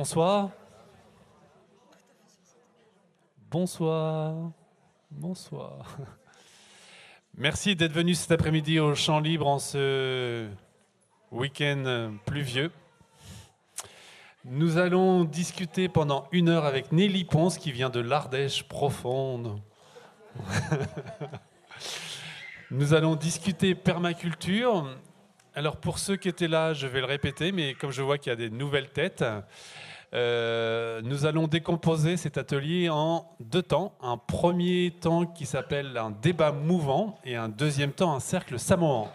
Bonsoir. Bonsoir. Bonsoir. Merci d'être venu cet après-midi au Champ Libre en ce week-end pluvieux. Nous allons discuter pendant une heure avec Nelly Ponce qui vient de l'Ardèche profonde. Nous allons discuter permaculture. Alors pour ceux qui étaient là, je vais le répéter, mais comme je vois qu'il y a des nouvelles têtes, euh, nous allons décomposer cet atelier en deux temps. Un premier temps qui s'appelle un débat mouvant et un deuxième temps un cercle samoan.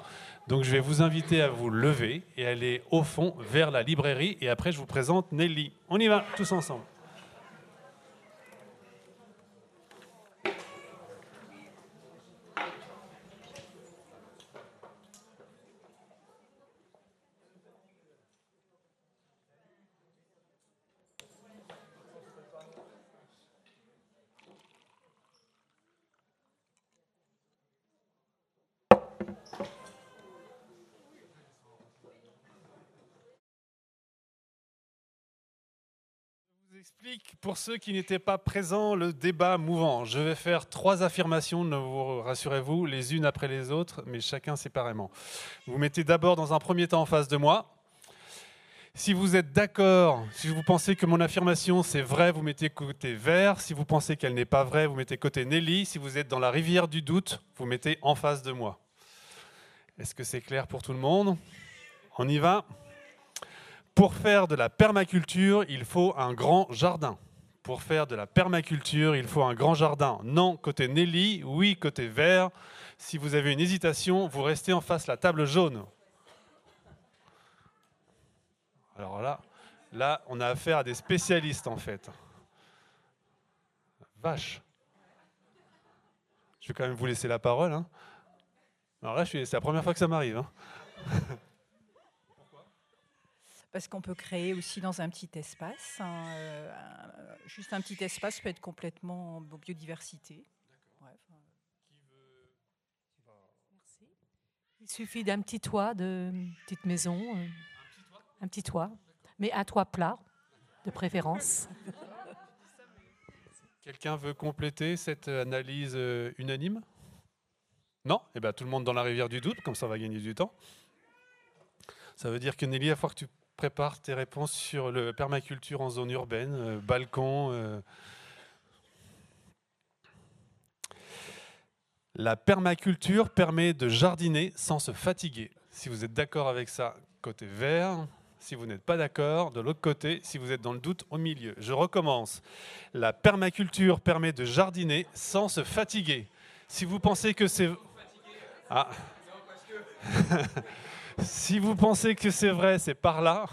Donc je vais vous inviter à vous lever et aller au fond vers la librairie et après je vous présente Nelly. On y va tous ensemble. Explique pour ceux qui n'étaient pas présents le débat mouvant. Je vais faire trois affirmations, ne vous rassurez-vous, les unes après les autres, mais chacun séparément. Vous mettez d'abord dans un premier temps en face de moi. Si vous êtes d'accord, si vous pensez que mon affirmation c'est vrai, vous mettez côté vert. Si vous pensez qu'elle n'est pas vraie, vous mettez côté Nelly. Si vous êtes dans la rivière du doute, vous mettez en face de moi. Est-ce que c'est clair pour tout le monde? On y va? Pour faire de la permaculture, il faut un grand jardin. Pour faire de la permaculture, il faut un grand jardin. Non, côté Nelly, oui, côté vert. Si vous avez une hésitation, vous restez en face la table jaune. Alors là, là, on a affaire à des spécialistes en fait. Vache. Je vais quand même vous laisser la parole. Hein. Alors là, c'est la première fois que ça m'arrive. Hein. parce qu'on peut créer aussi dans un petit espace. Euh, juste un petit espace peut être complètement en biodiversité. Il suffit d'un petit toit, de petite maison, euh, un petit toit, mais un toit plat, de préférence. Quelqu'un veut compléter cette analyse euh, unanime? Non? Eh bien, tout le monde dans la rivière du doute, comme ça on va gagner du temps. Ça veut dire que Nelly, à fois que tu prépare tes réponses sur le permaculture en zone urbaine, euh, balcon. Euh. La permaculture permet de jardiner sans se fatiguer. Si vous êtes d'accord avec ça, côté vert. Si vous n'êtes pas d'accord, de l'autre côté, si vous êtes dans le doute, au milieu. Je recommence. La permaculture permet de jardiner sans se fatiguer. Si vous pensez que c'est... Ah. Si vous pensez que c'est vrai, c'est par là.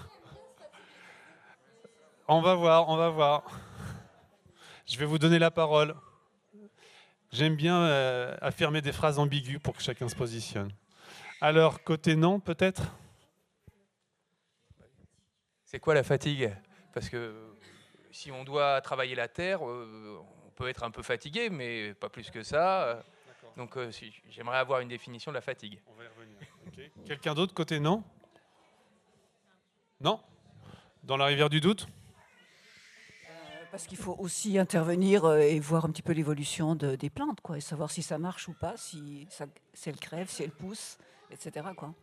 On va voir, on va voir. Je vais vous donner la parole. J'aime bien euh, affirmer des phrases ambiguës pour que chacun se positionne. Alors, côté non, peut-être? C'est quoi la fatigue? Parce que si on doit travailler la terre, euh, on peut être un peu fatigué, mais pas plus que ça. Donc, euh, j'aimerais avoir une définition de la fatigue. On va y Quelqu'un d'autre côté non? Non? Dans la rivière du doute? Euh, parce qu'il faut aussi intervenir euh, et voir un petit peu l'évolution des plantes, quoi, et savoir si ça marche ou pas, si, ça, si elles crèvent, si elles poussent, etc. Quoi.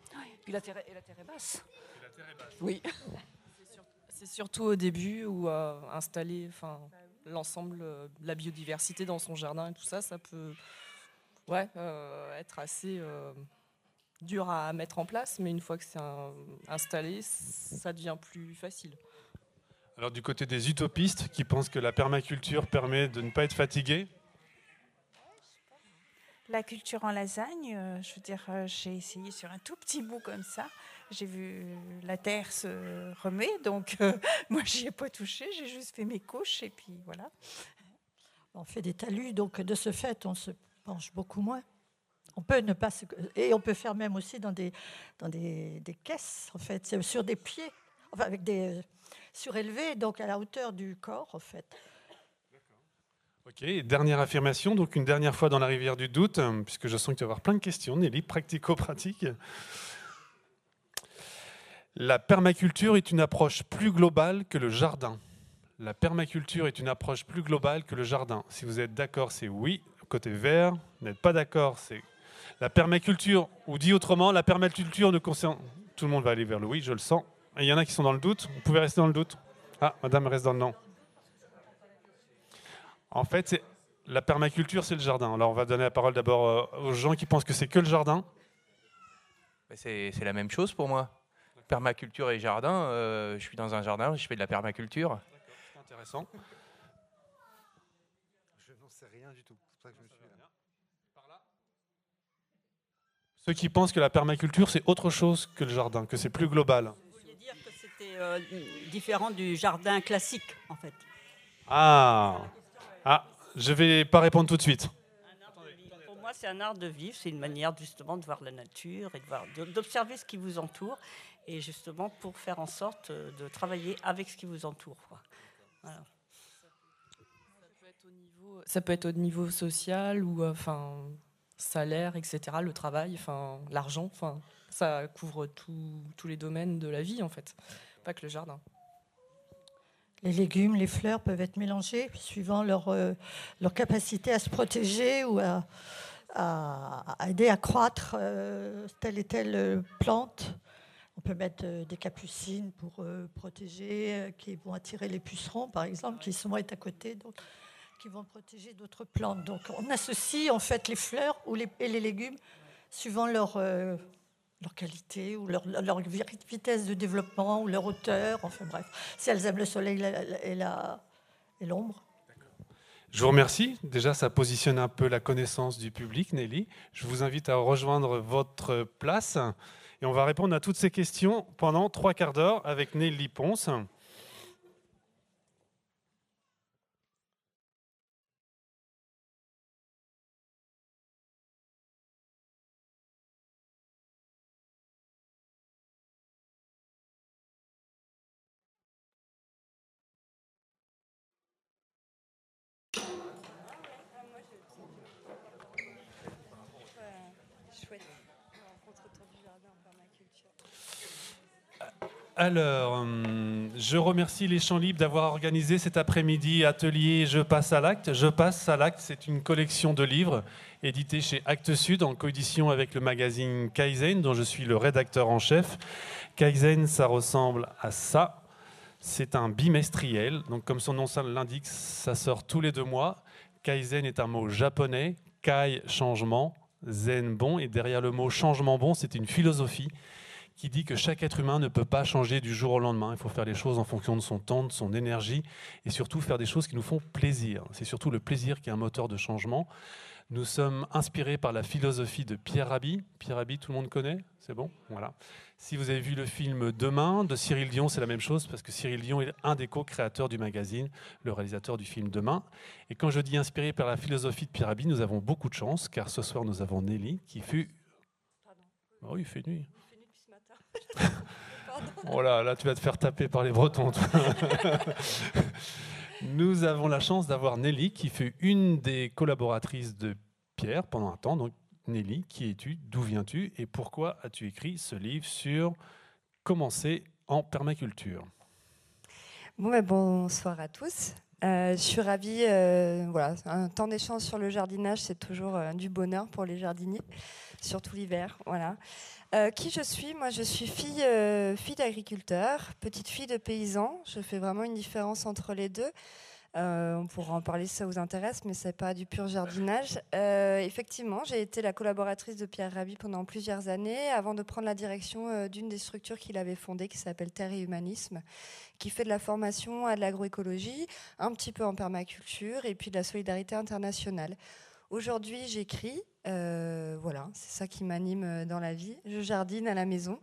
Puis la terre, et la terre est basse. la terre est basse. Oui. C'est surtout au début où euh, installer enfin, l'ensemble de la biodiversité dans son jardin et tout ça, ça peut ouais, être assez dur à mettre en place, mais une fois que c'est installé, ça devient plus facile. Alors du côté des utopistes qui pensent que la permaculture permet de ne pas être fatigué La culture en lasagne, euh, je veux dire, euh, j'ai essayé sur un tout petit bout comme ça. J'ai vu la terre se remet, donc euh, moi j'y ai pas touché, j'ai juste fait mes couches et puis voilà. On fait des talus, donc de ce fait, on se penche beaucoup moins. On peut ne pas et on peut faire même aussi dans des dans des, caisses en fait, sur des pieds, enfin avec des surélevés, donc à la hauteur du corps en fait. Ok, dernière affirmation, donc une dernière fois dans la rivière du doute, hein, puisque je sens que tu vas avoir plein de questions, Nelly, pratico-pratique. La permaculture est une approche plus globale que le jardin. La permaculture est une approche plus globale que le jardin. Si vous êtes d'accord, c'est oui. Côté vert, vous n'êtes pas d'accord, c'est la permaculture, ou dit autrement, la permaculture ne concerne... Tout le monde va aller vers le oui, je le sens. Il y en a qui sont dans le doute. Vous pouvez rester dans le doute. Ah, madame reste dans le non. En fait, c'est la permaculture, c'est le jardin. Alors, on va donner la parole d'abord euh, aux gens qui pensent que c'est que le jardin. C'est c'est la même chose pour moi. Permaculture et jardin, euh, je suis dans un jardin, je fais de la permaculture. C'est intéressant. Je n'en sais rien du tout. C'est pour ça que je me suis là. Ceux qui pensent que la permaculture, c'est autre chose que le jardin, que c'est plus global. Vous vouliez dire que c'était euh, différent du jardin classique, en fait. Ah, ah je vais pas répondre tout de suite. De. Pour moi, c'est un art de vivre, c'est une manière justement de voir la nature et de voir- de- d'observer ce qui vous entoure, et justement pour faire en sorte euh, de travailler avec ce qui vous entoure. quoi. Voilà. peut être au niveau- Ça peut être au niveau social ou euh, enfin salaire, etc. Le travail, enfin l'argent, enfin ça couvre tout- tous les domaines de la vie en fait, pas que le jardin. Les légumes, les fleurs peuvent être mélangés suivant leur, euh, leur capacité à se protéger ou à, à- à aider à croître euh, telle et telle euh, plante. On peut mettre des capucines pour euh, protéger, qui vont attirer les pucerons, par exemple, qui sont est à côté, donc qui vont protéger d'autres plantes. Donc on associe en fait les fleurs ou les, et les légumes suivant leur, euh, leur qualité ou leur, leur vitesse de développement ou leur hauteur, enfin bref, si elles aiment le soleil et la- et l'ombre. Je vous remercie. Déjà, ça positionne un peu la connaissance du public, Nelly. Je vous invite à rejoindre votre place et on va répondre à toutes ces questions pendant trois quarts d'heure avec Nelly Ponce. Alors, hum, je remercie les Champs Libres d'avoir organisé cet après-midi atelier Je passe à l'acte. Je passe à l'acte, c'est une collection de livres édités chez Actes Sud en coédition avec le magazine Kaizen, dont je suis le rédacteur en chef. Kaizen, ça ressemble à ça. C'est un bimestriel, donc comme son nom l'indique, ça sort tous les deux mois. Kaizen est un mot japonais, kai changement, zen bon, et derrière le mot changement bon, c'est une philosophie qui dit que chaque être humain ne peut pas changer du jour au lendemain. Il faut faire les choses en fonction de son temps, de son énergie, et surtout faire des choses qui nous font plaisir. C'est surtout le plaisir qui est un moteur de changement. Nous sommes inspirés par la philosophie de Pierre Rabhi. Pierre Rabhi, tout le monde connaît? C'est bon? Voilà. Si vous avez vu le film Demain de Cyril Dion, c'est la même chose parce que Cyril Dion est un des co-créateurs du magazine, le réalisateur du film Demain. Et quand je dis inspiré par la philosophie de Pierre Rabhi, nous avons beaucoup de chance car ce soir nous avons Nelly qui fut. Oh, il fait nuit. Oh là, là, tu vas te faire taper par les Bretons. toi. Nous avons la chance d'avoir Nelly, qui fut une des collaboratrices de Pierre pendant un temps. Donc, Nelly, qui es-tu D'où viens-tu Et pourquoi as-tu écrit ce livre sur commencer en permaculture? Bon, ben, bonsoir à tous. Euh, je suis ravie. euh, voilà, un temps d'échange sur le jardinage, c'est toujours euh, du bonheur pour les jardiniers, surtout l'hiver. Voilà. Euh, qui je suis? Moi, je suis fille, euh, fille d'agriculteur, petite fille de paysan. Je fais vraiment une différence entre les deux. Euh, on pourra en parler si ça vous intéresse, mais c'est pas du pur jardinage. Effectivement, j'ai été la collaboratrice de Pierre Rabhi pendant plusieurs années, avant de prendre la direction d'une des structures qu'il avait fondées, qui s'appelle Terre et Humanisme, qui fait de la formation à de l'agroécologie, un petit peu en permaculture, et puis de la solidarité internationale. Aujourd'hui, j'écris. Euh, voilà, c'est ça qui m'anime euh, dans la vie. Je jardine à la maison.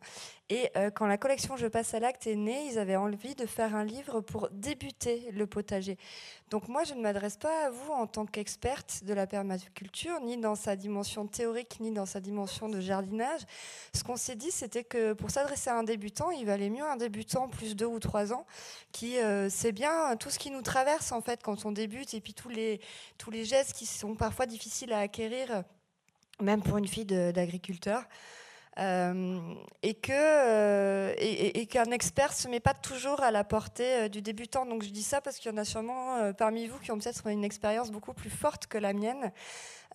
Et euh, quand la collection Je passe à l'acte est née, ils avaient envie de faire un livre pour débuter le potager. Donc moi, je ne m'adresse pas à vous en tant qu'experte de la permaculture, ni dans sa dimension théorique, ni dans sa dimension de jardinage. Ce qu'on s'est dit, c'était que pour s'adresser à un débutant, il valait mieux un débutant plus deux ou trois ans, qui euh, sait bien tout ce qui nous traverse en fait quand on débute, et puis tous les, tous les gestes qui sont parfois difficiles à acquérir, même pour une fille d'agriculteur. Euh, et que euh, et, qu'un expert se met pas toujours à la portée euh, du débutant. Donc je dis ça parce qu'il y en a sûrement euh, parmi vous qui ont peut-être une expérience beaucoup plus forte que la mienne.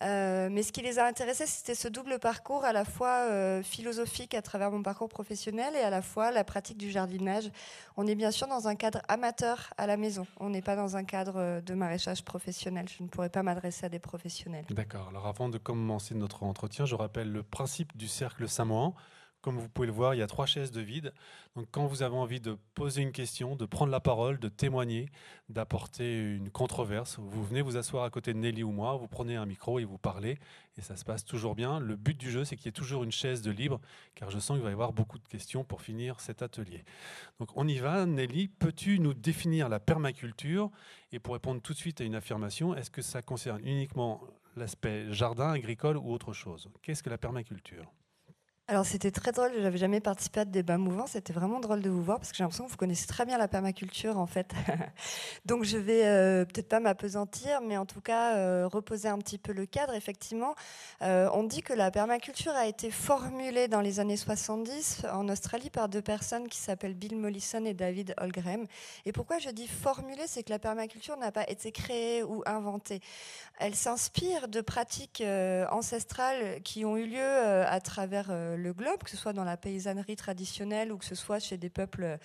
Euh, mais ce qui les a intéressés, c'était ce double parcours, à la fois euh, philosophique à travers mon parcours professionnel et à la fois la pratique du jardinage. On est bien sûr dans un cadre amateur à la maison. On n'est pas dans un cadre euh, de maraîchage professionnel. Je ne pourrais pas m'adresser à des professionnels. D'accord. Alors avant de commencer notre entretien, je rappelle le principe du cercle samoan. Comme vous pouvez le voir, il y a trois chaises de vide. Donc quand vous avez envie de poser une question, de prendre la parole, de témoigner, d'apporter une controverse, vous venez vous asseoir à côté de Nelly ou moi, vous prenez un micro et vous parlez, et ça se passe toujours bien. Le but du jeu, c'est qu'il y ait toujours une chaise de libre, car je sens qu'il va y avoir beaucoup de questions pour finir cet atelier. Donc on y va. Nelly, peux-tu nous définir la permaculture? Et pour répondre tout de suite à une affirmation, est-ce que ça concerne uniquement l'aspect jardin, agricole ou autre chose? Qu'est-ce que la permaculture? Alors c'était très drôle, j'avais jamais participé à de débat mouvant, c'était vraiment drôle de vous voir parce que j'ai l'impression que vous connaissez très bien la permaculture en fait. Donc je vais euh, peut-être pas m'apesantir, mais en tout cas euh, reposer un petit peu le cadre. Effectivement, euh, on dit que la permaculture a été formulée dans les années 70 en Australie par deux personnes qui s'appellent Bill Mollison et David Holmgren. Et pourquoi je dis formulée, c'est que la permaculture n'a pas été créée ou inventée. Elle s'inspire de pratiques ancestrales qui ont eu lieu à travers euh, le globe, que ce soit dans la paysannerie traditionnelle ou que ce soit chez des peuples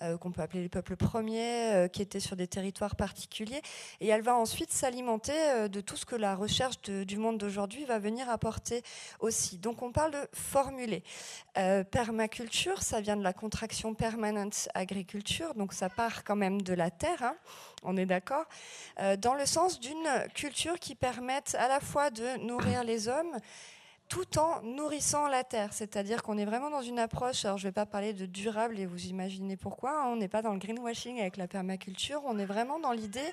euh, qu'on peut appeler les peuples premiers, euh, qui étaient sur des territoires particuliers. Et elle va ensuite s'alimenter euh, de tout ce que la recherche du monde d'aujourd'hui va venir apporter aussi. Donc on parle de formuler. Permaculture, ça vient de la contraction permanente agriculture, donc ça part quand même de la terre, hein, on est d'accord, dans le sens d'une culture qui permette à la fois de nourrir les hommes tout en nourrissant la terre. C'est-à-dire qu'on est vraiment dans une approche, alors je ne vais pas parler de durable et vous imaginez pourquoi, hein, on n'est pas dans le greenwashing avec la permaculture, on est vraiment dans l'idée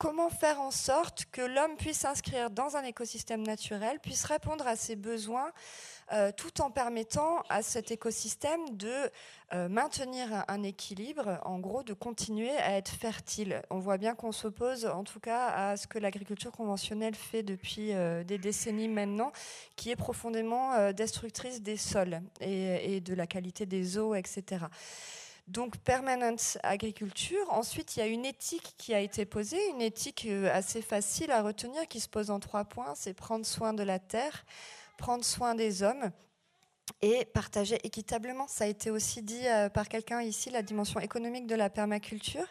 comment faire en sorte que l'homme puisse s'inscrire dans un écosystème naturel, puisse répondre à ses besoins, euh, tout en permettant à cet écosystème de euh, maintenir un, équilibre, en gros de continuer à être fertile. On voit bien qu'on s'oppose en tout cas à ce que l'agriculture conventionnelle fait depuis euh, des décennies maintenant, qui est profondément destructrice des sols et de la qualité des eaux, etc. Donc, permanent agriculture. Ensuite, il y a une éthique qui a été posée, une éthique euh, assez facile à retenir, qui se pose en trois points. C'est prendre soin de la terre, prendre soin des hommes et partager équitablement. Ça a été aussi dit euh, par quelqu'un ici, la dimension économique de la permaculture.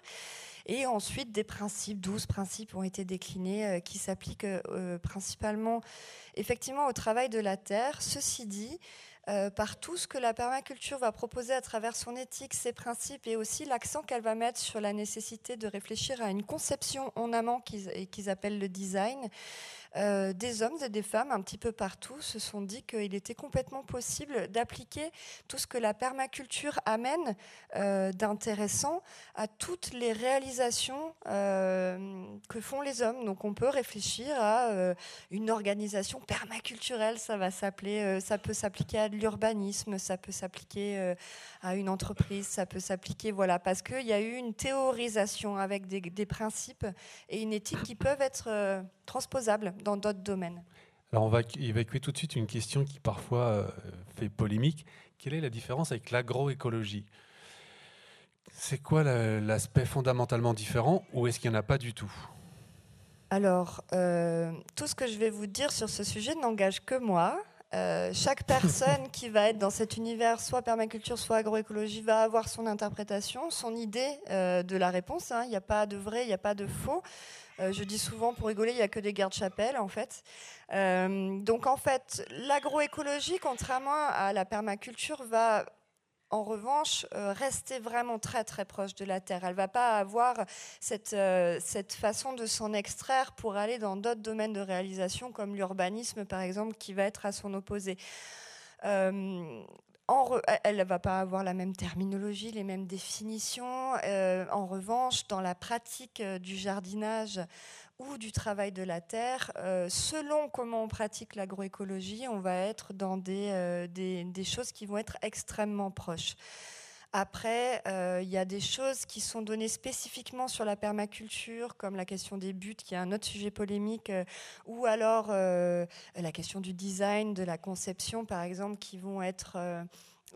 Et ensuite, des principes, 12 principes ont été déclinés euh, qui s'appliquent principalement effectivement au travail de la terre. Ceci dit, euh, par tout ce que la permaculture va proposer à travers son éthique, ses principes et aussi l'accent qu'elle va mettre sur la nécessité de réfléchir à une conception en amont qu'ils appellent le design. Euh, des hommes et des femmes un petit peu partout se sont dit qu'il était complètement possible d'appliquer tout ce que la permaculture amène euh, d'intéressant à toutes les réalisations euh, que font les hommes. Donc on peut réfléchir à une organisation permaculturelle, ça va s'appeler, ça peut s'appliquer à de l'urbanisme, ça peut s'appliquer à une entreprise, ça peut s'appliquer, voilà, parce qu'il y a eu une théorisation avec des, principes et une éthique qui peuvent être transposables dans d'autres domaines. Alors on va évacuer tout de suite une question qui parfois euh, fait polémique. Quelle est la différence avec l'agroécologie? C'est quoi la- l'aspect fondamentalement différent ou est-ce qu'il n'y en a pas du tout? Alors, euh, tout ce que je vais vous dire sur ce sujet n'engage que moi. Euh, chaque personne qui va être dans cet univers, soit permaculture, soit agroécologie, va avoir son interprétation, son idée euh, de la réponse. hein. Il n'y a pas de vrai, il n'y a pas de faux. Euh, je dis souvent pour rigoler, il n'y a que des gardes-chapelles en fait. Euh, donc en fait, l'agroécologie, contrairement à la permaculture, va en revanche, euh, rester vraiment très très proche de la terre. Elle va pas avoir cette, cette façon de s'en extraire pour aller dans d'autres domaines de réalisation, comme l'urbanisme par exemple, qui va être à son opposé. Elle ne va pas avoir la même terminologie, les mêmes définitions. Euh, en revanche, dans la pratique euh, du jardinage ou du travail de la terre, euh, selon comment on pratique l'agroécologie, on va être dans des, des choses qui vont être extrêmement proches. Après, euh, il y a des choses qui sont données spécifiquement sur la permaculture, comme la question des buts, qui est un autre sujet polémique, euh, ou alors euh, la question du design, de la conception, par exemple, qui vont être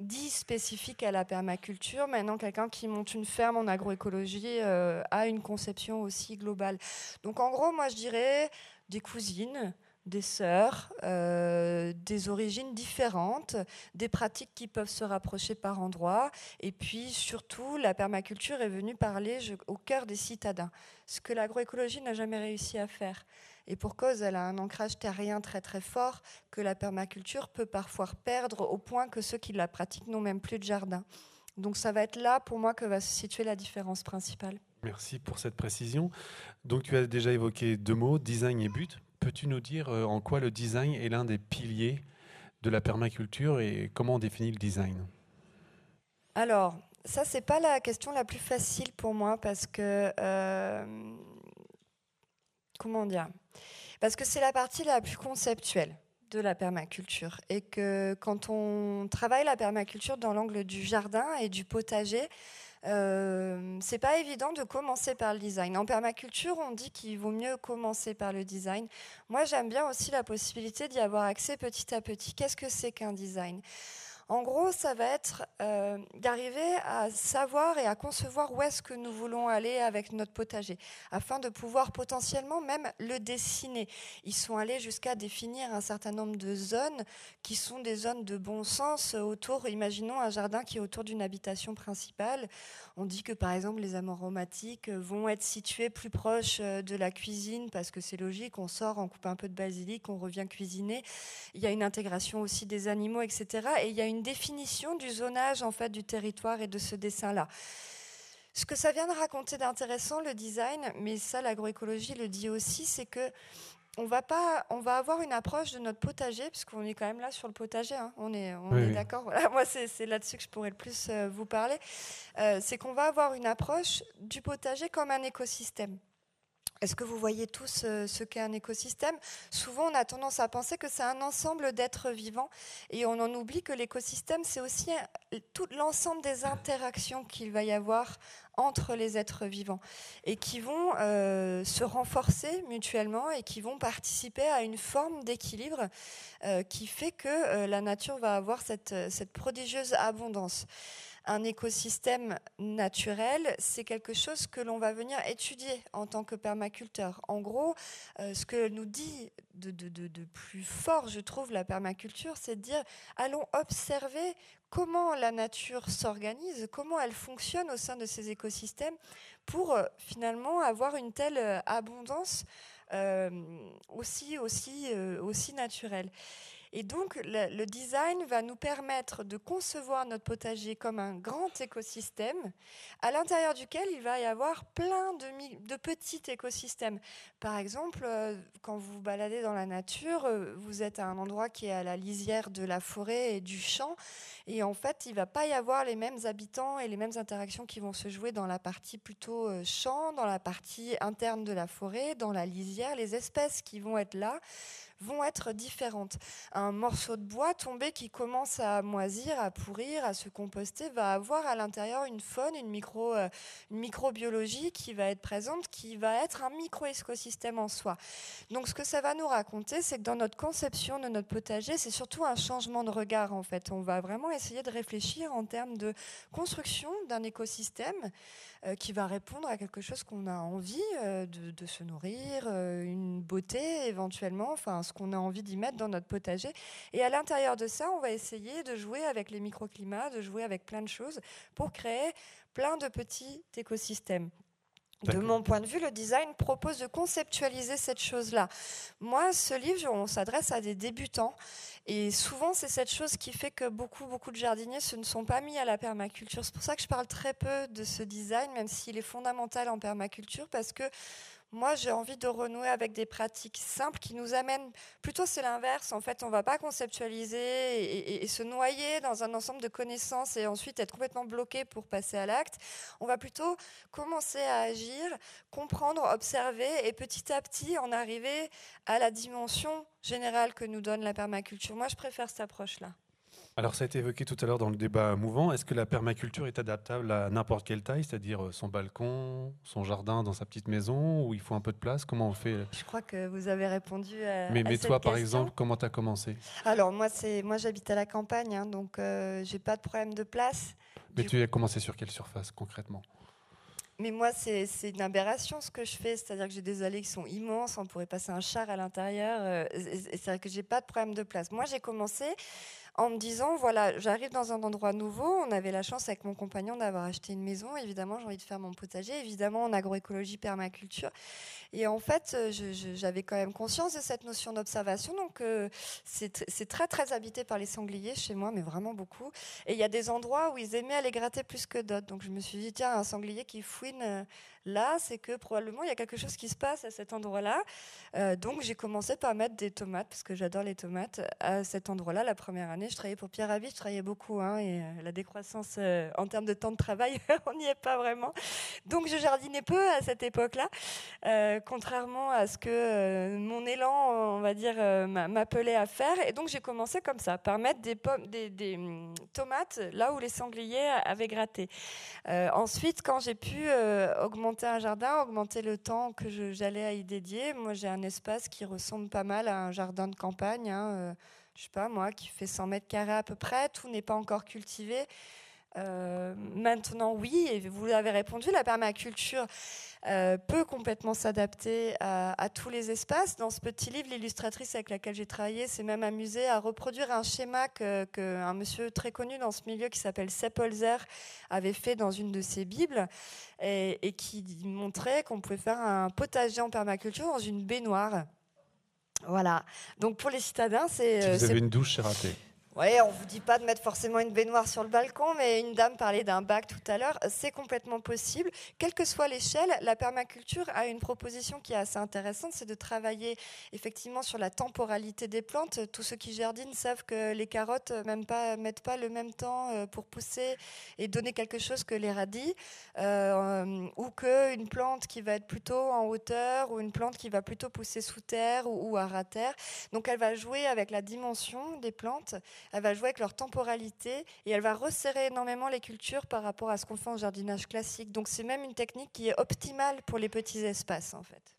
dits spécifiques à la permaculture. Maintenant, quelqu'un qui monte une ferme en agroécologie a une conception aussi globale. Donc, en gros, moi, je dirais des cousines des sœurs, euh, des origines différentes, des pratiques qui peuvent se rapprocher par endroits. Et puis surtout, la permaculture est venue parler au cœur des citadins, ce que l'agroécologie n'a jamais réussi à faire. Et pour cause, elle a un ancrage terrien très très fort que la permaculture peut parfois perdre au point que ceux qui la pratiquent n'ont même plus de jardin. Donc ça va être là pour moi que va se situer la différence principale. Merci pour cette précision. Donc tu as déjà évoqué deux mots, design et but. Peux-tu nous dire euh, en quoi le design est l'un des piliers de la permaculture et comment on définit le design? Alors, ça, c'est pas la question la plus facile pour moi parce que. Euh, comment dire? Parce que c'est la partie la plus conceptuelle de la permaculture et que quand on travaille la permaculture dans l'angle du jardin et du potager, euh, c'est pas évident de commencer par le design. En permaculture, on dit qu'il vaut mieux commencer par le design. Moi, j'aime bien aussi la possibilité d'y avoir accès petit à petit. Qu'est-ce que c'est qu'un design? En gros, ça va être euh, d'arriver à savoir et à concevoir où est-ce que nous voulons aller avec notre potager, afin de pouvoir potentiellement même le dessiner. Ils sont allés jusqu'à définir un certain nombre de zones qui sont des zones de bon sens autour, imaginons un jardin qui est autour d'une habitation principale. On dit que par exemple les aromatiques vont être situés plus proches euh, de la cuisine parce que c'est logique, on sort, on coupe un peu de basilic, on revient cuisiner. Il y a une intégration aussi des animaux, etc. Et il y a une définition du zonage en fait du territoire et de ce dessin-là. Ce que ça vient de raconter d'intéressant, le design, mais ça l'agroécologie le dit aussi, c'est que on va pas, on va avoir une approche de notre potager, puisqu'on est quand même là sur le potager. Hein. on est, on est d'accord. Moi, c'est là-dessus que je pourrais le plus euh, vous parler. Euh, c'est qu'on va avoir une approche du potager comme un écosystème. Est-ce que vous voyez tous euh, ce qu'est un écosystème? Souvent, on a tendance à penser que c'est un ensemble d'êtres vivants et on en oublie que l'écosystème, c'est aussi tout l'ensemble des interactions qu'il va y avoir entre les êtres vivants et qui vont euh, se renforcer mutuellement et qui vont participer à une forme d'équilibre euh, qui fait que la nature va avoir cette, cette prodigieuse abondance un écosystème naturel, c'est quelque chose que l'on va venir étudier en tant que permaculteur. En gros, euh, ce que nous dit de, plus fort, je trouve, la permaculture, c'est de dire allons observer comment la nature s'organise, comment elle fonctionne au sein de ces écosystèmes pour euh, finalement avoir une telle euh, abondance aussi, aussi, aussi naturelle. Et donc, le, design va nous permettre de concevoir notre potager comme un grand écosystème à l'intérieur duquel il va y avoir plein de, petits écosystèmes. Par exemple, euh, quand vous vous baladez dans la nature, euh, vous êtes à un endroit qui est à la lisière de la forêt et du champ. Et en fait, il ne va pas y avoir les mêmes habitants et les mêmes interactions qui vont se jouer dans la partie plutôt euh, champ, dans la partie interne de la forêt, dans la lisière. Les espèces qui vont être là vont être différentes. Un morceau de bois tombé qui commence à moisir, à pourrir, à se composter, va avoir à l'intérieur une faune, euh, une microbiologie qui va être présente, qui va être un micro-écosystème en soi. Donc ce que ça va nous raconter, c'est que dans notre conception de notre potager, c'est surtout un changement de regard en fait. On va vraiment essayer de réfléchir en termes de construction d'un écosystème qui va répondre à quelque chose qu'on a envie euh, de, se nourrir, euh, une beauté éventuellement, enfin ce qu'on a envie d'y mettre dans notre potager. Et à l'intérieur de ça, on va essayer de jouer avec les microclimats, de jouer avec plein de choses pour créer plein de petits écosystèmes. De mon point de vue, le design propose de conceptualiser cette chose-là. Moi, ce livre, on s'adresse à des débutants. Et souvent, c'est cette chose qui fait que beaucoup, beaucoup de jardiniers se ne sont pas mis à la permaculture. C'est pour ça que je parle très peu de ce design, même s'il est fondamental en permaculture, parce que moi, j'ai envie de renouer avec des pratiques simples qui nous amènent. Plutôt, c'est l'inverse. En fait, on ne va pas conceptualiser et, se noyer dans un ensemble de connaissances et ensuite être complètement bloqué pour passer à l'acte. On va plutôt commencer à agir, comprendre, observer et petit à petit en arriver à la dimension générale que nous donne la permaculture. Moi, je préfère cette approche-là. Alors ça a été évoqué tout à l'heure dans le débat mouvant. Est-ce que la permaculture est adaptable à n'importe quelle taille, c'est-à-dire euh, son balcon, son jardin dans sa petite maison, où il faut un peu de place? Comment on fait? Je crois que vous avez répondu à, Mais, à mais cette toi, par exemple, comment tu as commencé? Alors moi, c'est moi j'habite à la campagne, hein, donc euh, j'ai pas de problème de place. Mais Du tu as commencé sur quelle surface concrètement? Mais moi, c'est une aberration ce que je fais, c'est-à-dire que j'ai des allées qui sont immenses, on pourrait passer un char à l'intérieur, euh, et- et c'est vrai que j'ai pas de problème de place. Moi, j'ai commencé en me disant, voilà, j'arrive dans un endroit nouveau, on avait la chance avec mon compagnon d'avoir acheté une maison, évidemment, j'ai envie de faire mon potager, évidemment, en agroécologie, permaculture. Et en fait, euh, j'avais quand même conscience de cette notion d'observation, donc euh, c'est très, très habité par les sangliers chez moi, mais vraiment beaucoup. Et il y a des endroits où ils aimaient aller gratter plus que d'autres. Donc je me suis dit, tiens, un sanglier qui fouine euh, là, c'est que probablement il y a quelque chose qui se passe à cet endroit-là. Euh, donc j'ai commencé par mettre des tomates, parce que j'adore les tomates, à cet endroit-là. La première année, je travaillais pour Pierre Rabhi, je travaillais beaucoup. hein, et euh, la décroissance euh, en termes de temps de travail, on n'y est pas vraiment. Donc je jardinais peu à cette époque-là, contrairement à ce que mon élan, on va dire, m'a- m'appelait à faire. Et donc j'ai commencé comme ça, par mettre des, hum, tomates là où les sangliers avaient gratté. Ensuite, quand j'ai pu euh, un jardin, augmenter le temps que j'allais à y dédier, moi j'ai un espace qui ressemble pas mal à un jardin de campagne. hein, euh, je sais pas moi, qui fait 100 mètres carrés à peu près. Tout n'est pas encore cultivé. Euh, maintenant, oui, et vous avez répondu, la permaculture euh, peut complètement s'adapter à, à tous les espaces. Dans ce petit livre, l'illustratrice avec laquelle j'ai travaillé s'est même amusée à reproduire un schéma que, que un monsieur très connu dans ce milieu qui s'appelle Sepp Holzer avait fait dans une de ses bibles et, et qui montrait qu'on pouvait faire un potager en permaculture dans une baignoire. Voilà. Donc pour les citadins, c'est Si euh, vous c'est avez une douche, c'est raté. Ouais, on vous dit pas de mettre forcément une baignoire sur le balcon, mais une dame parlait d'un bac tout à l'heure. C'est complètement possible. Quelle que soit l'échelle, la permaculture a une proposition qui est assez intéressante, c'est de travailler effectivement sur la temporalité des plantes. Tous ceux qui jardinent savent que les carottes euh, même pas, mettent pas le même temps euh, pour pousser et donner quelque chose que les radis, euh, ou qu'une plante qui va être plutôt en hauteur, ou une plante qui va plutôt pousser sous terre ou, ou à ras terre. Donc elle va jouer avec la dimension des plantes elle va jouer avec leur temporalité et elle va resserrer énormément les cultures par rapport à ce qu'on fait en jardinage classique. Donc c'est même une technique qui est optimale pour les petits espaces en fait.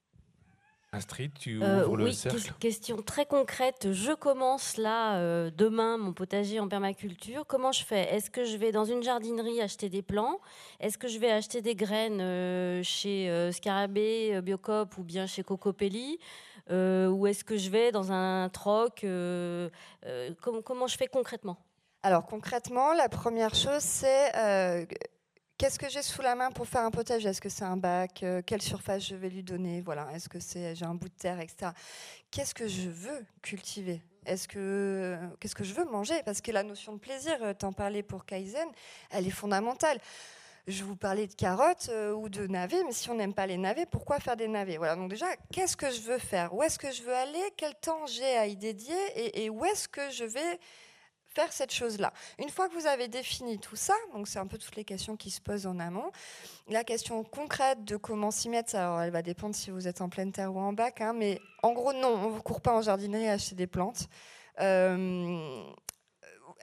Astrid, tu Euh, ouvres le oui, cercle. ques- question très concrète. Je commence là euh, demain mon potager en permaculture. Comment je fais? Est-ce que je vais dans une jardinerie acheter des plants? Est-ce que je vais acheter des graines euh, chez euh, Scarabée, euh, Biocop ou bien chez Cocopelli? Euh, Ou est-ce que je vais dans un troc euh, euh, com- Comment je fais concrètement? Alors concrètement, la première chose c'est euh, qu'est-ce que j'ai sous la main pour faire un potager Est-ce que c'est un bac? Euh, Quelle surface je vais lui donner? Voilà. Est-ce que c'est j'ai un bout de terre, etc. Qu'est-ce que je veux cultiver? Est-ce que qu'est-ce que je veux manger? Parce que la notion de plaisir, euh, t'en parlais pour Kaizen, elle est fondamentale. Je vous parlais de carottes euh, ou de navets, mais si on n'aime pas les navets, pourquoi faire des navets? Voilà. Donc déjà, qu'est-ce que je veux faire? Où est-ce que je veux aller? Quel temps j'ai à y dédier? Et, où est-ce que je vais faire cette chose-là? Une fois que vous avez défini tout ça, donc c'est un peu toutes les questions qui se posent en amont, la question concrète de comment s'y mettre, alors elle va dépendre si vous êtes en pleine terre ou en bac, hein, mais en gros non, on ne court pas en jardinerie à acheter des plantes. Euh,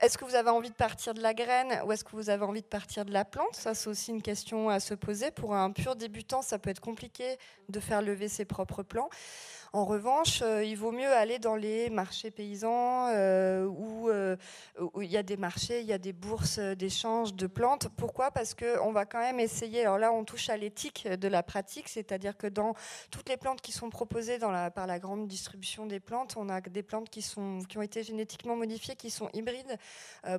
est-ce que vous avez envie de partir de la graine ou est-ce que vous avez envie de partir de la plante? Ça, c'est aussi une question à se poser. Pour un pur débutant, ça peut être compliqué de faire lever ses propres plants. En revanche, euh, il vaut mieux aller dans les marchés paysans euh, où, euh, où il y a des marchés, il y a des bourses d'échange de plantes. Pourquoi? Parce qu'on va quand même essayer, alors là on touche à l'éthique de la pratique, c'est-à-dire que dans toutes les plantes qui sont proposées par la grande distribution des plantes, on a des plantes qui, sont, qui ont été génétiquement modifiées, qui sont hybrides,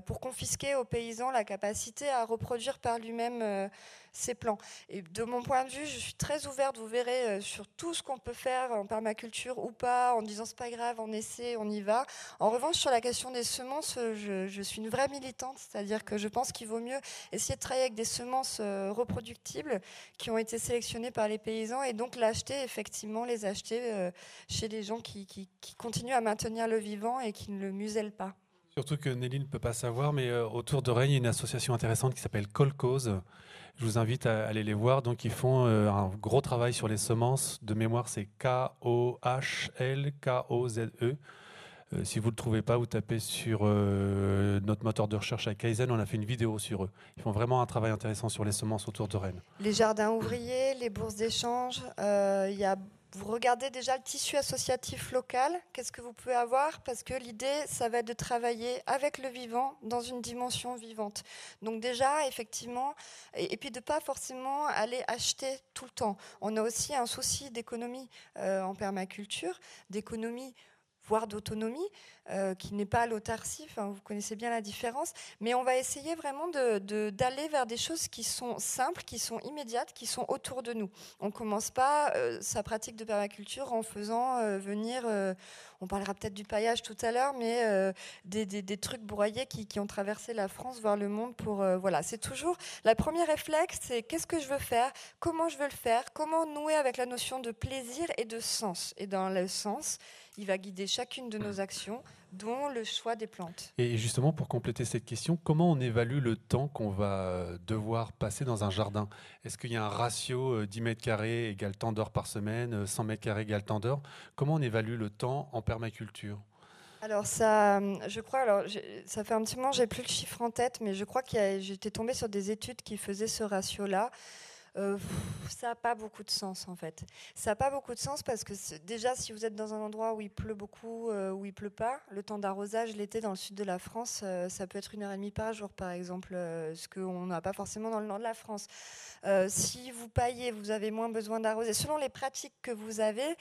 pour confisquer aux paysans la capacité à reproduire par lui-même ces plants. Et de mon point de vue, je suis très ouverte, vous verrez, euh, sur tout ce qu'on peut faire en permaculture ou pas, en disant c'est pas grave, on essaie, on y va. En revanche, sur la question des semences, euh, je, suis une vraie militante, c'est-à-dire que je pense qu'il vaut mieux essayer de travailler avec des semences euh, reproductibles qui ont été sélectionnées par les paysans et donc l'acheter, effectivement, les acheter chez des gens qui, continuent à maintenir le vivant et qui ne le musellent pas. Surtout que Nelly ne peut pas savoir, mais autour de Rennes, il y a une association intéressante qui s'appelle Colcause. Je vous invite à aller les voir. Donc, ils font euh, un gros travail sur les semences. De mémoire, c'est K-O-H-L-K-O-Z-E. Euh, si vous ne le trouvez pas, vous tapez sur euh, notre moteur de recherche à Kaizen, on a fait une vidéo sur eux. Ils font vraiment un travail intéressant sur les semences autour de Rennes. Les jardins ouvriers, les bourses d'échange, il y a vous regardez déjà le tissu associatif local, qu'est-ce que vous pouvez avoir? Parce que l'idée, ça va être de travailler avec le vivant dans une dimension vivante. Donc déjà, effectivement, et, puis de pas forcément aller acheter tout le temps. On a aussi un souci d'économie euh, en permaculture, d'économie voire d'autonomie, euh, qui n'est pas l'autarcie, vous connaissez bien la différence, mais on va essayer vraiment d'aller de, vers des choses qui sont simples, qui sont immédiates, qui sont autour de nous. On ne commence pas euh, sa pratique de permaculture en faisant euh, venir, on parlera peut-être du paillage tout à l'heure, mais des, des, trucs broyés qui, qui, ont traversé la France, voire le monde pour... voilà, c'est toujours... La première réflexe, c'est qu'est-ce que je veux faire, comment je veux le faire, comment nouer avec la notion de plaisir et de sens. Et dans le sens, il va guider chacune de nos actions, dont le choix des plantes. Et justement, pour compléter cette question, comment on évalue le temps qu'on va devoir passer dans un jardin? Est-ce qu'il y a un ratio 10 euh, mètres carrés égale temps d'heure par semaine, 100 euh, mètres carrés égale temps d'heure? Comment on évalue le temps en permaculture? Alors ça, je crois, alors ça fait un petit moment, j'ai plus le chiffre en tête, mais je crois que j'étais tombée sur des études qui faisaient ce ratio-là. Euh, ça n'a pas beaucoup de sens en fait. Ça n'a pas beaucoup de sens parce que déjà si vous êtes dans un endroit où il pleut beaucoup, euh, où il pleut pas, le temps d'arrosage l'été dans le sud de la France, euh, ça peut être une heure et demie par jour par exemple, ce qu'on n'a pas forcément dans le nord de la France. si vous paillez, vous avez moins besoin d'arroser. Selon les pratiques que vous avez,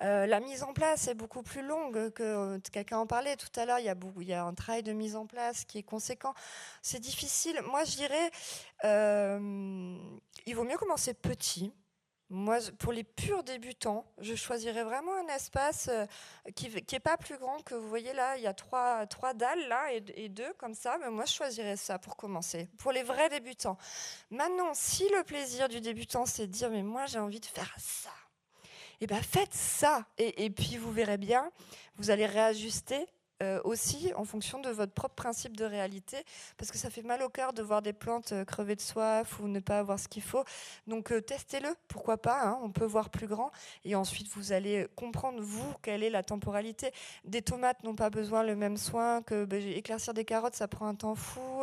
la mise en place est beaucoup plus longue que quelqu'un en parlait tout à l'heure. Il y a un travail de mise en place qui est conséquent. C'est difficile. Moi, je dirais, il vaut mieux commencer petit. Moi, pour les purs débutants, je choisirais vraiment un espace euh, qui n'est pas plus grand que vous voyez là. Il y a trois, trois dalles là et, deux comme ça. Mais moi, je choisirais ça pour commencer. Pour les vrais débutants. Maintenant, si le plaisir du débutant, c'est de dire mais moi, j'ai envie de faire ça. Eh bien, faites ça. Et, et puis, vous verrez bien, vous allez réajuster euh, aussi en fonction de votre propre principe de réalité, parce que ça fait mal au cœur de voir des plantes euh, crever de soif ou ne pas avoir ce qu'il faut. Donc euh, testez-le, pourquoi pas, hein, on peut voir plus grand, et ensuite vous allez comprendre, vous, quelle est la temporalité. Des tomates n'ont pas besoin le même soin que ben, éclaircir des carottes, ça prend un temps fou.